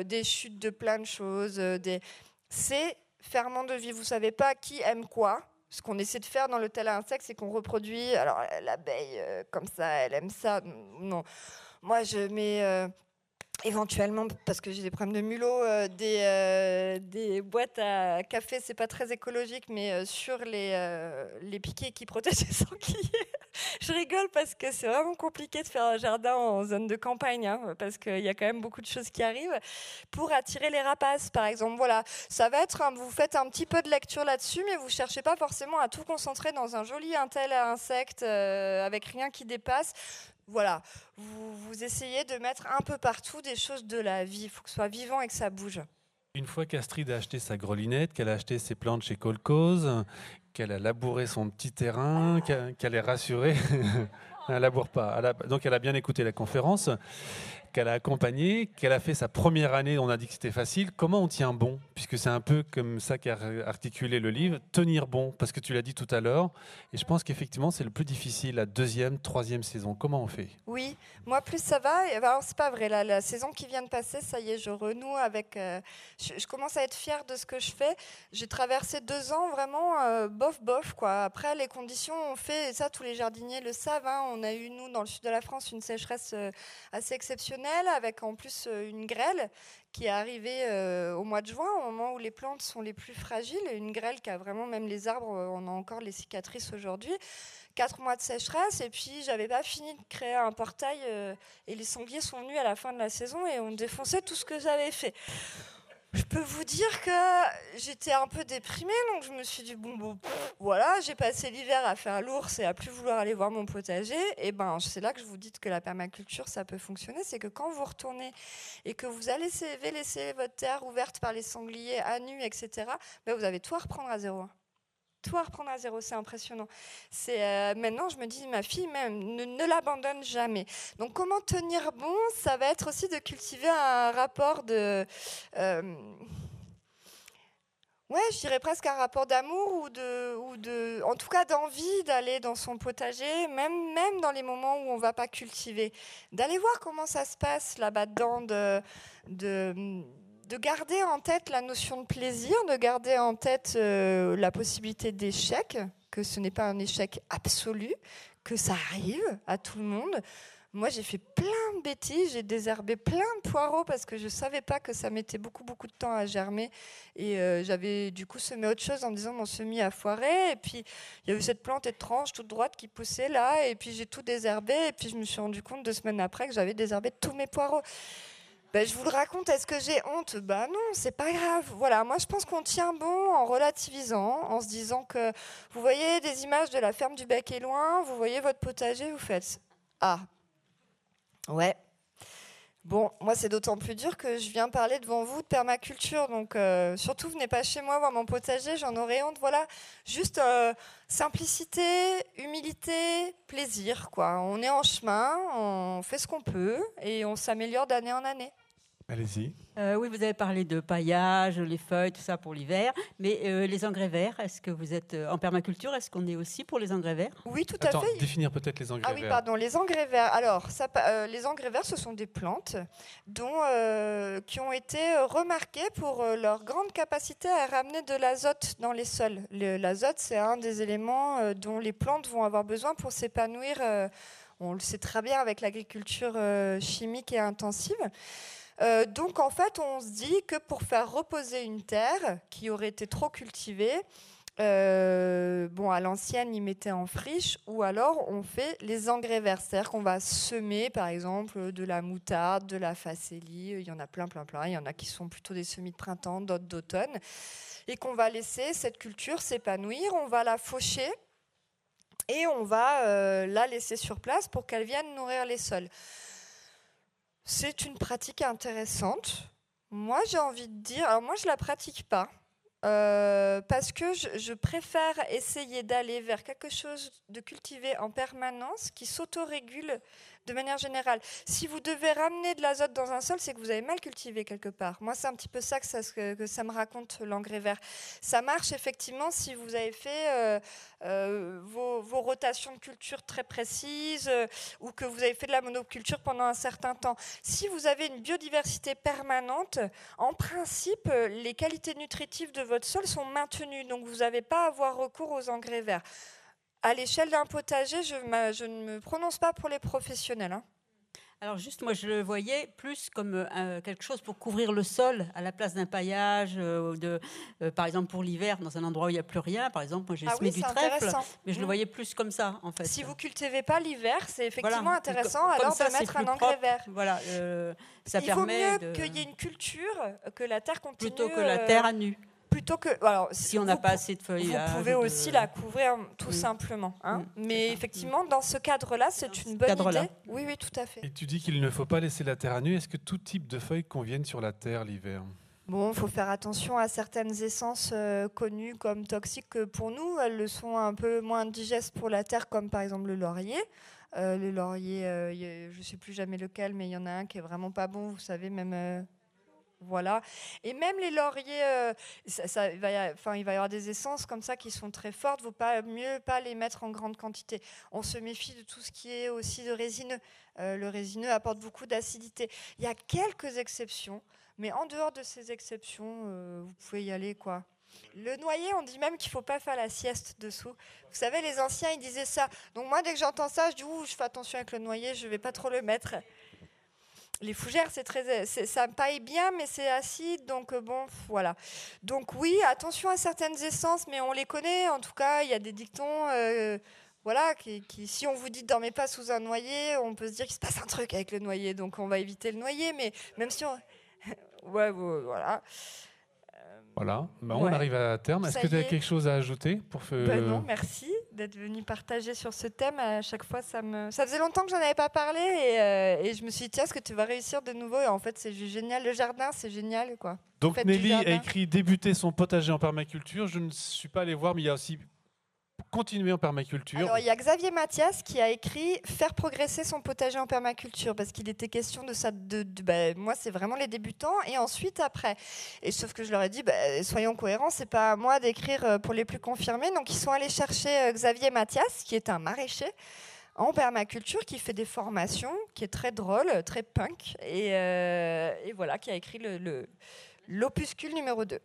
des chutes de plein de choses. des... C'est ferment de vie. Vous savez pas qui aime quoi. Ce qu'on essaie de faire dans l'hôtel à insectes, c'est qu'on reproduit. Alors, euh, l'abeille, euh, comme ça, elle aime ça. Non. Moi, je mets. Éventuellement, parce que j'ai des problèmes de mulot, euh, des, euh, des boîtes à café, c'est pas très écologique, mais euh, sur les, piquets qui protègent les sangliers. Je rigole parce que c'est vraiment compliqué de faire un jardin en zone de campagne, hein, parce qu'il y a quand même beaucoup de choses qui arrivent. Pour attirer les rapaces, par exemple, voilà, ça va être, vous faites un petit peu de lecture là-dessus, mais vous cherchez pas forcément à tout concentrer dans un joli intel à insectes avec rien qui dépasse. Voilà, vous, vous essayez de mettre un peu partout des choses de la vie. Il faut que ce soit vivant et que ça bouge. Une fois qu'Astrid a acheté sa grelinette, qu'elle a acheté ses plantes chez Colcose, qu'elle a labouré son petit terrain, qu'elle est rassurée, elle laboure pas. Donc elle a bien écouté la conférence, qu'elle a accompagné, qu'elle a fait sa première année. On a dit que c'était facile. Comment on tient bon? Puisque c'est un peu comme ça qu'a articulé le livre. Tenir bon, parce que tu l'as dit tout à l'heure. Et je pense qu'effectivement c'est le plus difficile, la deuxième, troisième saison. Comment on fait? Oui, moi plus ça va. Alors c'est pas vrai. La, saison qui vient de passer, ça y est, je renoue avec. euh, je, je commence à être fière de ce que je fais. J'ai traversé deux ans vraiment euh, bof bof quoi. Après les conditions ont fait et ça tous les jardiniers le savent. hein, on a eu nous dans le sud de la France une sécheresse euh, assez exceptionnelle avec en plus euh, une grêle qui est arrivée euh, au mois de juin, au moment où les plantes sont les plus fragiles. Une grêle qui a vraiment même les arbres, euh, on a encore les cicatrices aujourd'hui. Quatre mois de sécheresse et puis j'avais pas fini de créer un portail et les sangliers sont venus à la fin de la saison et ont défoncé tout ce que j'avais fait. Je peux vous dire que j'étais un peu déprimée, donc je me suis dit bon, bon voilà, j'ai passé l'hiver à faire l'ours et à plus vouloir aller voir mon potager. Et ben c'est là que je vous dis que la permaculture ça peut fonctionner, c'est que quand vous retournez et que vous allez laisser, votre terre ouverte par les sangliers à nu, etc. ben vous avez tout à reprendre à zéro. Tout à reprendre à zéro, c'est impressionnant. C'est euh, maintenant, je me dis, ma fille même ne, ne l'abandonne jamais. Donc, comment tenir bon Ça va être aussi de cultiver un rapport de, euh, ouais, je dirais presque un rapport d'amour ou de, ou de, en tout cas d'envie d'aller dans son potager, même même dans les moments où on va pas cultiver, d'aller voir comment ça se passe là-bas dedans, de, de de garder en tête la notion de plaisir, de garder en tête euh, la possibilité d'échec, que ce n'est pas un échec absolu, que ça arrive à tout le monde. Moi, j'ai fait plein de bêtises, j'ai désherbé plein de poireaux parce que je ne savais pas que ça mettait beaucoup, beaucoup de temps à germer. Et euh, j'avais du coup semé autre chose en disant mon semis a foiré. Et puis, il y a eu cette plante étrange toute droite qui poussait là. Et puis, j'ai tout désherbé. Et puis, je me suis rendu compte deux semaines après que j'avais désherbé tous mes poireaux. Ben, je vous le raconte, est-ce que j'ai honte? Ben non, c'est pas grave. Voilà, moi je pense qu'on tient bon en relativisant, en se disant que vous voyez des images de la ferme du bec est loin, vous voyez votre potager, vous faites Ah, ouais. Bon, moi c'est d'autant plus dur que je viens parler devant vous de permaculture, donc euh, surtout venez pas chez moi voir mon potager, j'en aurais honte. Voilà, juste euh, simplicité, humilité, plaisir. On est en chemin, on fait ce qu'on peut et on s'améliore d'année en année. Allez-y. Euh, oui, vous avez parlé de paillage, les feuilles, tout ça pour l'hiver. Mais euh, les engrais verts, est-ce que vous êtes euh, en permaculture Est-ce qu'on est aussi pour les engrais verts? Oui, tout Attends, à fait. définir peut-être les engrais Ah oui, verts. pardon, les engrais verts. Alors, ça, euh, les engrais verts, ce sont des plantes dont, euh, qui ont été remarquées pour leur grande capacité à ramener de l'azote dans les sols. L'azote, c'est un des éléments dont les plantes vont avoir besoin pour s'épanouir. euh, on le sait très bien avec l'agriculture chimique et intensive. Euh, donc en fait, on se dit que pour faire reposer une terre qui aurait été trop cultivée, euh, bon, à l'ancienne, ils mettaient en friche, ou alors on fait les engrais verts, c'est-à-dire qu'on va semer, par exemple, de la moutarde, de la facélie, il y en a plein, plein, plein. Il y en a qui sont plutôt des semis de printemps, d'autres d'automne, et qu'on va laisser cette culture s'épanouir. On va la faucher et on va euh, la laisser sur place pour qu'elle vienne nourrir les sols. C'est une pratique intéressante. Moi, j'ai envie de dire, alors moi, je la pratique pas. Euh, parce que je, je préfère essayer d'aller vers quelque chose de cultivé en permanence qui s'autorégule de manière générale. Si vous devez ramener de l'azote dans un sol, c'est que vous avez mal cultivé quelque part. Moi, c'est un petit peu ça que ça, me raconte l'engrais vert. Ça marche effectivement si vous avez fait euh, euh, vos, vos rotations de culture très précises euh, ou que vous avez fait de la monoculture pendant un certain temps. Si vous avez une biodiversité permanente, en principe, les qualités nutritives de votre sol sont maintenues. Donc, vous n'avez pas à avoir recours aux engrais verts. À l'échelle d'un potager, je, ne me prononce pas pour les professionnels. hein. Alors juste, moi, je le voyais plus comme euh, quelque chose pour couvrir le sol à la place d'un paillage, euh, de, euh, par exemple pour l'hiver, dans un endroit où il n'y a plus rien. Par exemple, moi, j'ai Ah semé oui, du trèfle, mais je le Mm. voyais plus comme ça, en fait. Si vous cultivez pas l'hiver, c'est effectivement Voilà. intéressant Comme alors ça, de mettre un engrais propre. vert. Voilà, ça Il permet vaut mieux de- qu'il y ait une culture que la terre continue. plutôt que la terre à nu. Plutôt que. Alors, Si on n'a pas assez de feuillage. Vous pouvez de- aussi la couvrir tout Oui. simplement. hein. Mm, Mais effectivement, dans ce cadre-là, c'est une bonne idée. Oui, oui, tout à fait. Et tu dis qu'il ne faut pas laisser la terre à nu. Est-ce que tout type de feuilles conviennent sur la terre l'hiver? Bon, il faut faire attention à certaines essences euh, connues comme toxiques que pour nous. Elles le sont un peu moins digestes pour la terre, comme par exemple le laurier. Euh, le laurier, euh, je ne sais plus jamais lequel, mais il y en a un qui est vraiment pas bon, vous savez, même. Voilà. Et même les lauriers, euh, ça, il, va y a- enfin, il va avoir des essences comme ça qui sont très fortes. Vaut pas mieux pas les mettre en grande quantité. On se méfie de tout ce qui est aussi de résineux. Euh, le résineux apporte beaucoup d'acidité. Il y a quelques exceptions, mais en dehors de ces exceptions, euh, vous pouvez y aller quoi. Le noyer, on dit même qu'il faut pas faire la sieste dessous. Vous savez, les anciens, ils disaient ça. Donc moi, dès que j'entends ça, je dis ouh, je fais attention avec le noyer, je vais pas trop le mettre. Les fougères, c'est très, c'est- ça paille bien, mais c'est acide, donc euh, bon, voilà. Donc oui, attention à certaines essences, mais on les connaît. En tout cas, il y a des dictons, euh, voilà, qui, qui- si on vous dit dormez pas sous un noyer, on peut se dire qu'il se passe un truc avec le noyer, donc on va éviter le noyer. Mais même si on, ouais, voilà. Voilà, Bah, on Ouais. arrive à terme. Est-ce que tu as est. quelque chose à ajouter pour fe- Ben non, merci d'être venu partager sur ce thème. À chaque fois, ça me, ça faisait longtemps que j'en avais pas parlé et, euh, et je me suis dit tiens, est-ce que tu vas réussir de nouveau Et en fait, c'est génial. Le jardin, c'est génial, quoi. Donc Faites Nelly a écrit débuter son potager en permaculture. Je ne suis pas allé voir, mais il y a aussi continuer en permaculture. Alors, il y a Xavier Mathias qui a écrit Faire progresser son potager en permaculture parce qu'il était question de ça. De, bah, moi, c'est vraiment les débutants et ensuite après. Et sauf que je leur ai dit bah, Soyons cohérents, c'est pas à moi d'écrire euh, pour les plus confirmés. Donc, ils sont allés chercher euh, Xavier Mathias qui est un maraîcher en permaculture qui fait des formations, qui est très drôle, très punk et, euh, voilà, qui a écrit le- le- l'opuscule numéro 2.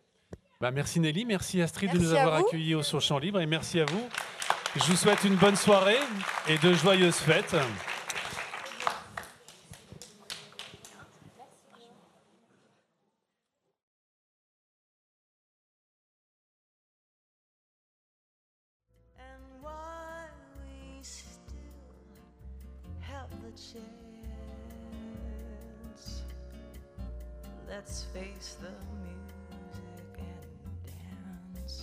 Bah, merci Nelly, merci Astrid de nous avoir accueillis au Sur Champ Libre et merci à vous. Je vous souhaite une bonne soirée et de joyeuses fêtes.